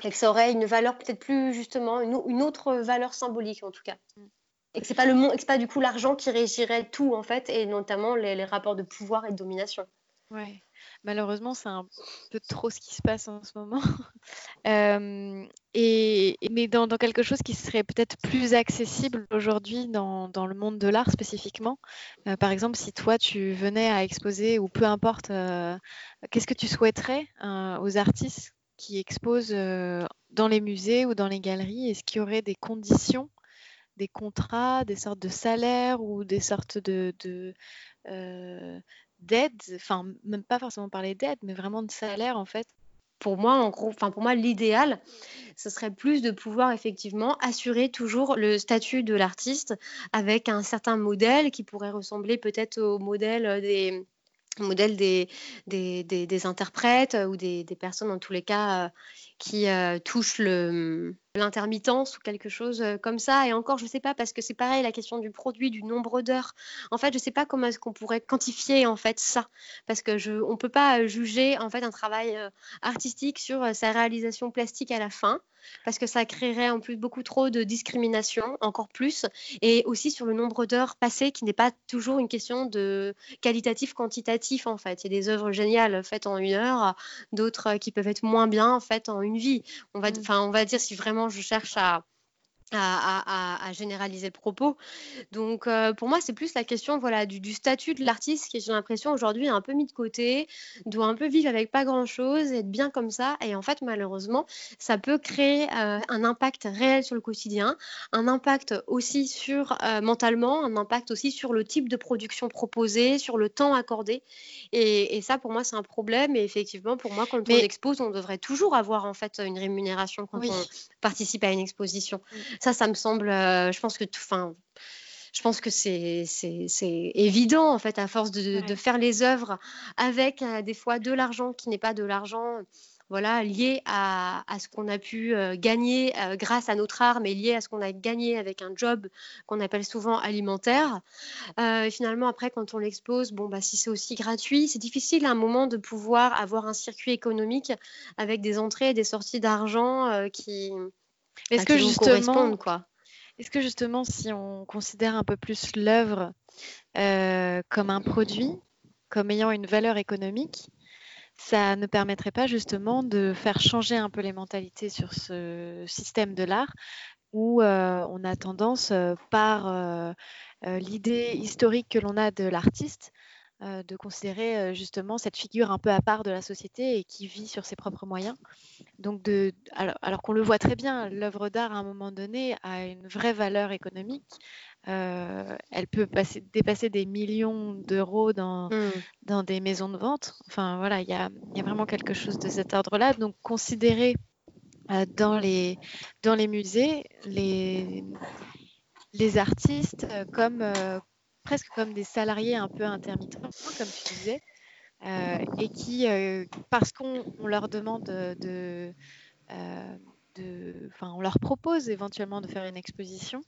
Speaker 2: et que ça aurait une valeur peut-être plus justement, une, autre valeur symbolique en tout cas. Et que c'est pas le pas du coup l'argent qui régirait tout en fait, et notamment les rapports de pouvoir et de domination.
Speaker 3: Ouais. Malheureusement, c'est un peu trop ce qui se passe en ce moment. et, mais dans, quelque chose qui serait peut-être plus accessible aujourd'hui dans, le monde de l'art spécifiquement. Euh, par exemple, si toi, tu venais à exposer, ou peu importe, euh, qu'est-ce que tu souhaiterais euh, aux artistes qui exposent dans les musées ou dans les galeries? Est-ce qu'il y aurait des conditions des contrats, des sortes de salaires ou des sortes de, d'aide, enfin même pas forcément parler d'aide, mais vraiment de salaire en fait.
Speaker 2: Pour moi, en gros, enfin pour moi, l'idéal, ce serait plus de pouvoir effectivement assurer toujours le statut de l'artiste avec un certain modèle qui pourrait ressembler peut-être au modèle des modèle des, des, des, interprètes ou des, des, personnes, en tous les cas, qui touchent le, l'intermittence ou quelque chose comme ça. Et encore, je ne sais pas, parce que c'est pareil, la question du produit, du nombre d'heures. En fait, je ne sais pas comment est-ce qu'on pourrait quantifier en fait ça, parce que on peut pas juger en fait un travail artistique sur sa réalisation plastique à la fin, parce que ça créerait en plus beaucoup trop de discrimination, encore plus, et aussi sur le nombre d'heures passées, qui n'est pas toujours une question de qualitatif quantitatif en fait. Il y a des œuvres géniales faites en une heure, d'autres qui peuvent être moins bien faites en une vie. On va, enfin, on va dire si vraiment je cherche à, à, généraliser le propos. Donc, euh, pour moi, c'est plus la question voilà, du, statut de l'artiste qui, j'ai l'impression, aujourd'hui est un peu mis de côté, doit un peu vivre avec pas grand-chose, être bien comme ça. Et en fait, malheureusement, ça peut créer euh, un impact réel sur le quotidien, un impact aussi sur euh, mentalement, un impact aussi sur le type de production proposée, sur le temps accordé. Et, ça, pour moi, c'est un problème. Et effectivement, pour moi, quand on expose, on devrait toujours avoir en fait une rémunération quand on participe à une exposition. Ça, ça me semble, euh, je pense que, je pense que c'est évident en fait à force de, faire les œuvres avec euh, des fois de l'argent qui n'est pas de l'argent voilà, lié à, ce qu'on a pu euh, gagner grâce à notre art, mais lié à ce qu'on a gagné avec un job qu'on appelle souvent alimentaire. et finalement, après, quand on l'expose, bon, bah, si c'est aussi gratuit, c'est difficile à un moment de pouvoir avoir un circuit économique avec des entrées et des sorties d'argent qui,
Speaker 3: est-ce que justement, quoi. Est-ce que justement, si on considère un peu plus l'œuvre euh, comme un produit, comme ayant une valeur économique, ça ne permettrait pas justement de faire changer un peu les mentalités sur ce système de l'art où euh, on a tendance, euh, par l'idée historique que l'on a de l'artiste, euh, de considérer euh, justement cette figure un peu à part de la société et qui vit sur ses propres moyens. Donc, de, alors, qu'on le voit très bien, l'œuvre d'art à un moment donné a une vraie valeur économique. Euh, elle peut dépasser des millions d'euros dans, mmh. dans des maisons de vente. Enfin voilà, il y a, y a, vraiment quelque chose de cet ordre-là. Donc considérer dans, les, dans les musées les, les artistes comme, presque comme des salariés un peu intermittents, comme tu disais, euh, et qui, euh, parce qu'on leur demande de, euh, de, on leur propose éventuellement de faire une exposition,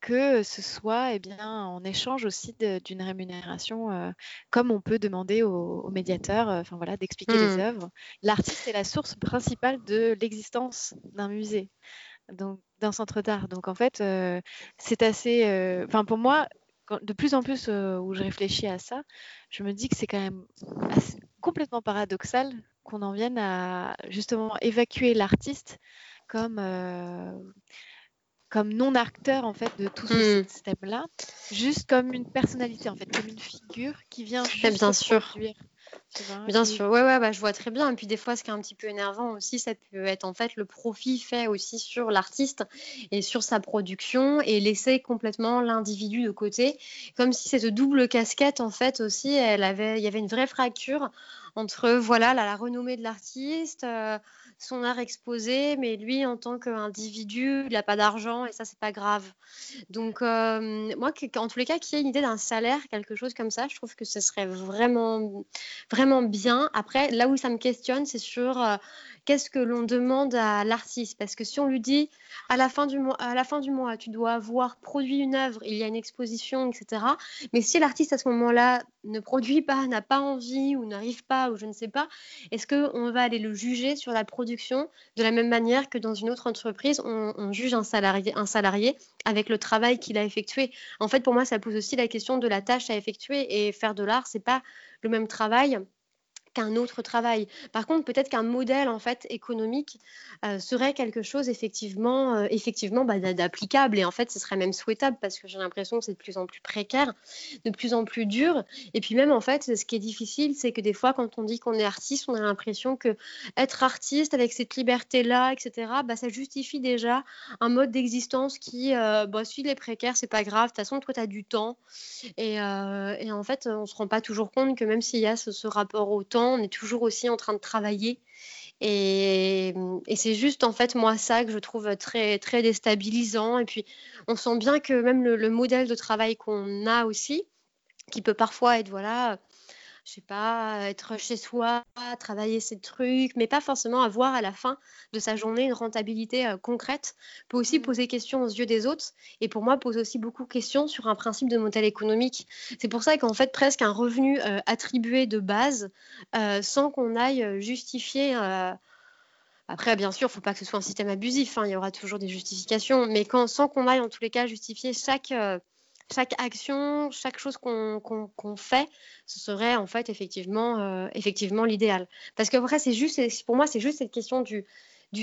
Speaker 3: que ce soit eh bien, en échange aussi d'une rémunération, comme on peut demander au, médiateur enfin, voilà, d'expliquer les mmh. œuvres. L'artiste est la source principale de l'existence d'un musée, donc d'un centre d'art. Donc en fait, c'est assez. Enfin, pour moi, de plus en plus euh, où je réfléchis à ça, je me dis que c'est quand même complètement paradoxal qu'on en vienne à justement évacuer l'artiste comme, euh, comme non-acteur en fait de tout ce mmh. système-là, juste comme une personnalité en fait, comme une figure qui vient juste
Speaker 2: bien sûr. Bien sûr, ouais, ouais, bah, je vois très bien. Et puis des fois, ce qui est un petit peu énervant aussi, ça peut être en fait le profit fait aussi sur l'artiste et sur sa production et laisser complètement l'individu de côté, comme si cette double casquette en fait aussi, elle avait, il y avait une vraie fracture entre voilà la, renommée de l'artiste. Euh, son art exposé, mais lui, en tant qu'individu, il n'a pas d'argent et ça, c'est pas grave. Donc, euh, moi, en tous les cas, qu'il y ait une idée d'un salaire, quelque chose comme ça, je trouve que ce serait vraiment, vraiment bien. Après, là où ça me questionne, c'est sur euh, qu'est-ce que l'on demande à l'artiste? Parce que si on lui dit à la, fin du mois, à la fin tu dois avoir produit une œuvre, il y a une exposition, etc. Mais si l'artiste à ce moment-là ne produit pas, n'a pas envie ou n'arrive pas ou je ne sais pas, est-ce qu'on va aller le juger sur la production de la même manière que dans une autre entreprise, on, juge un salarié, un salarié avec le travail qu'il a effectué. En fait, pour moi, ça pose aussi la question de la tâche à effectuer et faire de l'art, c'est pas le même travail qu'un autre travail. Par contre, peut-être qu'un modèle en fait économique euh, serait quelque chose effectivement, euh, effectivement bah, d'applicable et en fait, ce serait même souhaitable parce que j'ai l'impression que c'est de plus en plus précaire, de plus en plus dur. Et puis même en fait, ce qui est difficile, c'est que des fois, quand on dit qu'on est artiste, on a l'impression que être artiste avec cette liberté-là, etc., bah, ça justifie déjà un mode d'existence qui, euh, bah, suit les précaires, c'est pas grave. De toute façon, toi, tu as du temps. Et, et, en fait, on se rend pas toujours compte que même s'il y a ce rapport au temps, on est toujours aussi en train de travailler. Et, c'est juste en fait moi ça que je trouve très très déstabilisant. Et puis on sent bien que même le, modèle de travail qu'on a aussi, qui peut parfois être voilà je sais pas, être chez soi, travailler ses trucs, mais pas forcément avoir à la fin de sa journée une rentabilité euh, concrète. Peut aussi mmh. poser question aux yeux des autres et pour moi pose aussi beaucoup de questions sur un principe de modèle économique. C'est pour ça qu'en fait presque un revenu euh, attribué de base euh, sans qu'on aille justifier. Après, bien sûr, il ne faut pas que ce soit un système abusif, hein, il y aura toujours des justifications, mais quand, sans qu'on aille en tous les cas justifier chaque, chaque action, chaque chose qu'on fait, ce serait en fait effectivement, euh, l'idéal. Parce que après, c'est juste, pour moi, c'est juste cette question du,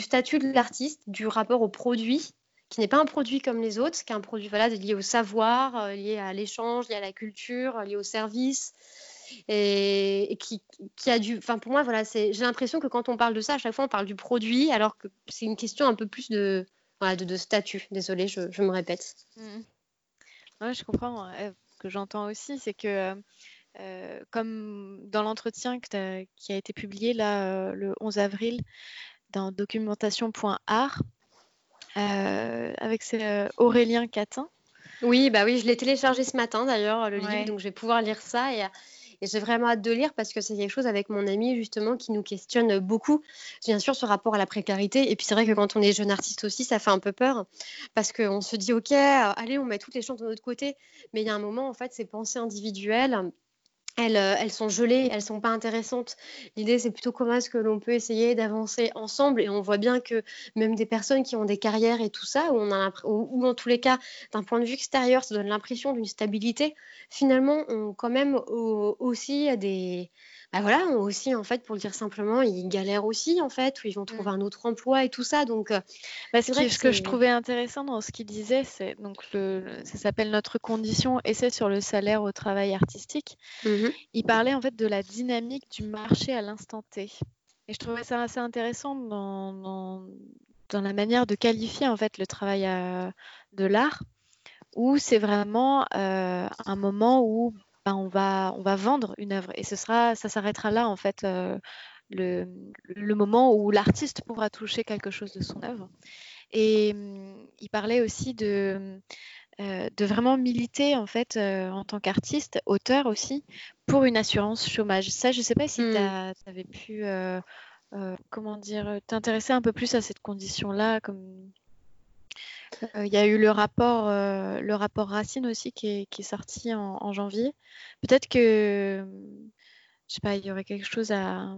Speaker 2: statut de l'artiste, du rapport au produit, qui n'est pas un produit comme les autres, qui est un produit lié au savoir, euh, lié à l'échange, lié à la culture, lié au service. Et, qui, a du. Enfin, pour moi, voilà, j'ai l'impression que quand on parle de ça, à chaque fois, on parle du produit, alors que c'est une question un peu plus de, statut. Désolée, je, me répète. Mmh.
Speaker 3: Ouais, je comprends. Ce que j'entends aussi, c'est que euh, comme dans l'entretien qui a été publié là euh, le 11 avril dans documentation.art euh, avec Aurélien Catin.
Speaker 2: Oui, bah oui, je l'ai téléchargé ce matin d'ailleurs, le livre, donc je vais pouvoir lire ça. Et et j'ai vraiment hâte de lire parce que c'est quelque chose avec mon ami justement qui nous questionne beaucoup, bien sûr, ce rapport à la précarité. Et puis c'est vrai que quand on est jeune artiste aussi, ça fait un peu peur parce qu'on se dit, OK, allez, on met toutes les chances de notre côté. Mais il y a un moment, en fait, ces pensées individuelles, euh, elles, sont gelées, elles sont pas intéressantes. L'idée, c'est plutôt comment est-ce que l'on peut essayer d'avancer ensemble. Et on voit bien que même des personnes qui ont des carrières et tout ça, ou, en tous les cas, d'un point de vue extérieur, ça donne l'impression d'une stabilité, finalement, ont quand même aussi des, bah voilà, aussi, en fait, pour le dire simplement, ils galèrent aussi, en fait, où ils vont trouver mmh. un autre emploi et tout ça. Donc, euh,
Speaker 3: bah, c'est vrai que ce que je trouvais intéressant dans ce qu'il disait, c'est donc le, ça s'appelle Notre condition, essai sur le salaire au travail artistique. Mmh Il parlait en fait de la dynamique du marché à l'instant T. Et je trouvais ça assez intéressant dans, dans, la manière de qualifier en fait le travail euh, de l'art, où c'est vraiment euh, un moment où ben, on, va, on va vendre une œuvre et ce sera, ça s'arrêtera là en fait euh, le, le, moment où l'artiste pourra toucher quelque chose de son œuvre. Et hum, il parlait aussi de, euh, de vraiment militer en fait euh, en tant qu'artiste, auteur aussi, pour une assurance chômage. Ça, je ne sais pas si tu mmh. avais pu, comment dire, t'intéresser un peu plus à cette condition-là, comme il y a eu le rapport, euh, le rapport Racine aussi qui est, qui est sorti en, en janvier. Peut-être que, je sais pas, il y aurait quelque chose à,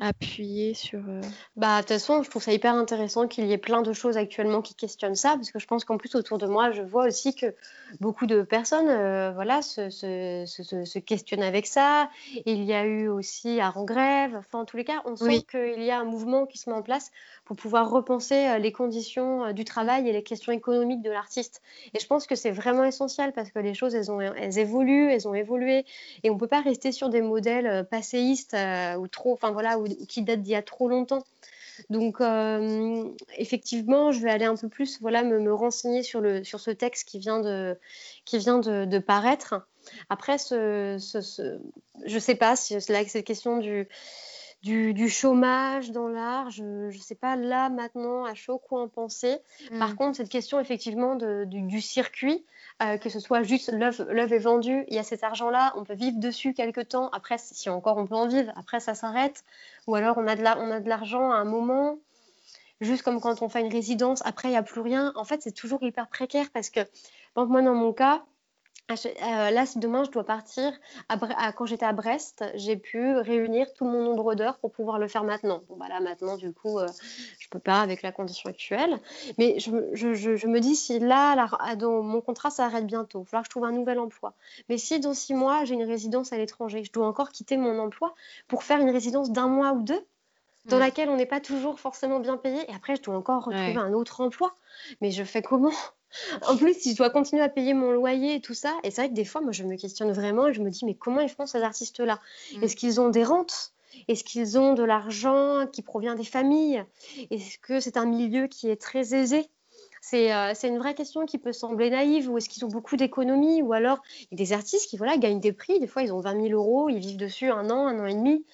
Speaker 3: appuyer sur. Euh,
Speaker 2: bah, de toute façon, je trouve ça hyper intéressant qu'il y ait plein de choses actuellement qui questionnent ça, parce que je pense qu'en plus, autour de moi, je vois aussi que beaucoup de personnes euh, voilà, se, se, se, questionnent avec ça. Il y a eu aussi à grève. Enfin, en tous les cas, on sent qu'il y a un mouvement qui se met en place pour pouvoir repenser euh, les conditions du travail et les questions économiques de l'artiste. Et je pense que c'est vraiment essentiel parce que les choses, elles, ont, elles évoluent, elles ont évolué, et on ne peut pas rester sur des modèles passéistes ou trop, voilà, qui date d'il y a trop longtemps. Donc, euh, effectivement, je vais aller un peu plus voilà, me, renseigner sur, le, sur ce texte qui vient de, qui vient de, paraître. Après, ce, je ne sais pas si là, cette question du, du, chômage dans l'art, je ne sais pas là maintenant à chaud quoi en penser. Par mm. contre, cette question effectivement du, circuit, euh, que ce soit juste l'œuvre est vendue, il y a cet argent-là, on peut vivre dessus quelques temps, après si encore on peut en vivre, après ça s'arrête, ou alors on a de l'argent à un moment, juste comme quand on fait une résidence, après il n'y a plus rien. En fait, c'est toujours hyper précaire parce que, moi dans mon cas, là, si demain je dois partir, quand j'étais à Brest, j'ai pu réunir tout mon nombre d'heures pour pouvoir le faire maintenant. Bon, bah là, maintenant, du coup, euh, je peux pas avec la condition actuelle. Mais je, me dis, si là, dans mon contrat s'arrête bientôt, il va falloir que je trouve un nouvel emploi. Mais si dans six mois, j'ai une résidence à l'étranger, je dois encore quitter mon emploi pour faire une résidence d'un mois ou deux, dans laquelle on n'est pas toujours forcément bien payé, et après, je dois encore retrouver un autre emploi. Mais je fais comment? En plus, si je dois continuer à payer mon loyer et tout ça, et c'est vrai que des fois, moi, je me questionne vraiment et je me dis, mais comment ils font ces artistes-là? Mm. Est-ce qu'ils ont des rentes? Est-ce qu'ils ont de l'argent qui provient des familles? Est-ce que c'est un milieu qui est très aisé? Euh, c'est une vraie question qui peut sembler naïve, ou est-ce qu'ils ont beaucoup d'économies, ou alors il y a des artistes qui voilà, gagnent des prix, des fois ils ont 20 000 euros, ils vivent dessus un an, un an et demi,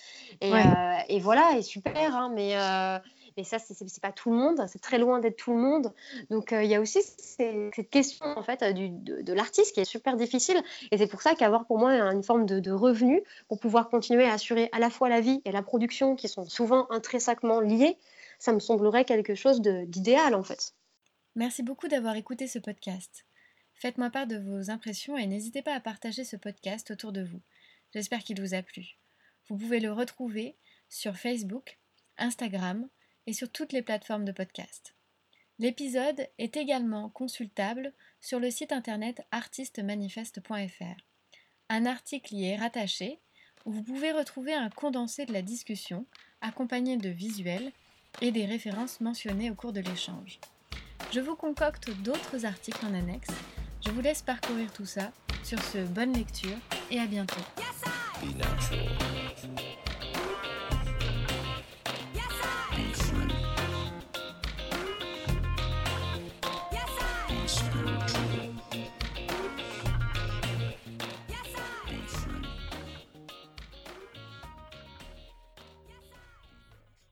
Speaker 2: et, euh, voilà, et super, hein, mais, euh, mais ça, c'est pas tout le monde, c'est très loin d'être tout le monde. Donc, il y a aussi cette question en fait du, de, l'artiste qui est super difficile. Et c'est pour ça qu'avoir pour moi une forme de, de, revenu pour pouvoir continuer à assurer à la fois la vie et la production qui sont souvent intrinsèquement liées, ça me semblerait quelque chose d'idéal en fait.
Speaker 1: Merci beaucoup d'avoir écouté ce podcast. Faites-moi part de vos impressions et n'hésitez pas à partager ce podcast autour de vous. J'espère qu'il vous a plu. Vous pouvez le retrouver sur Facebook, Instagram et sur toutes les plateformes de podcast. L'épisode est également consultable sur le site internet artistemanifeste.fr. Un article y est rattaché où vous pouvez retrouver un condensé de la discussion accompagné de visuels et des références mentionnées au cours de l'échange. Je vous concocte d'autres articles en annexe. Je vous laisse parcourir tout ça. Sur ce, bonne lecture et à bientôt.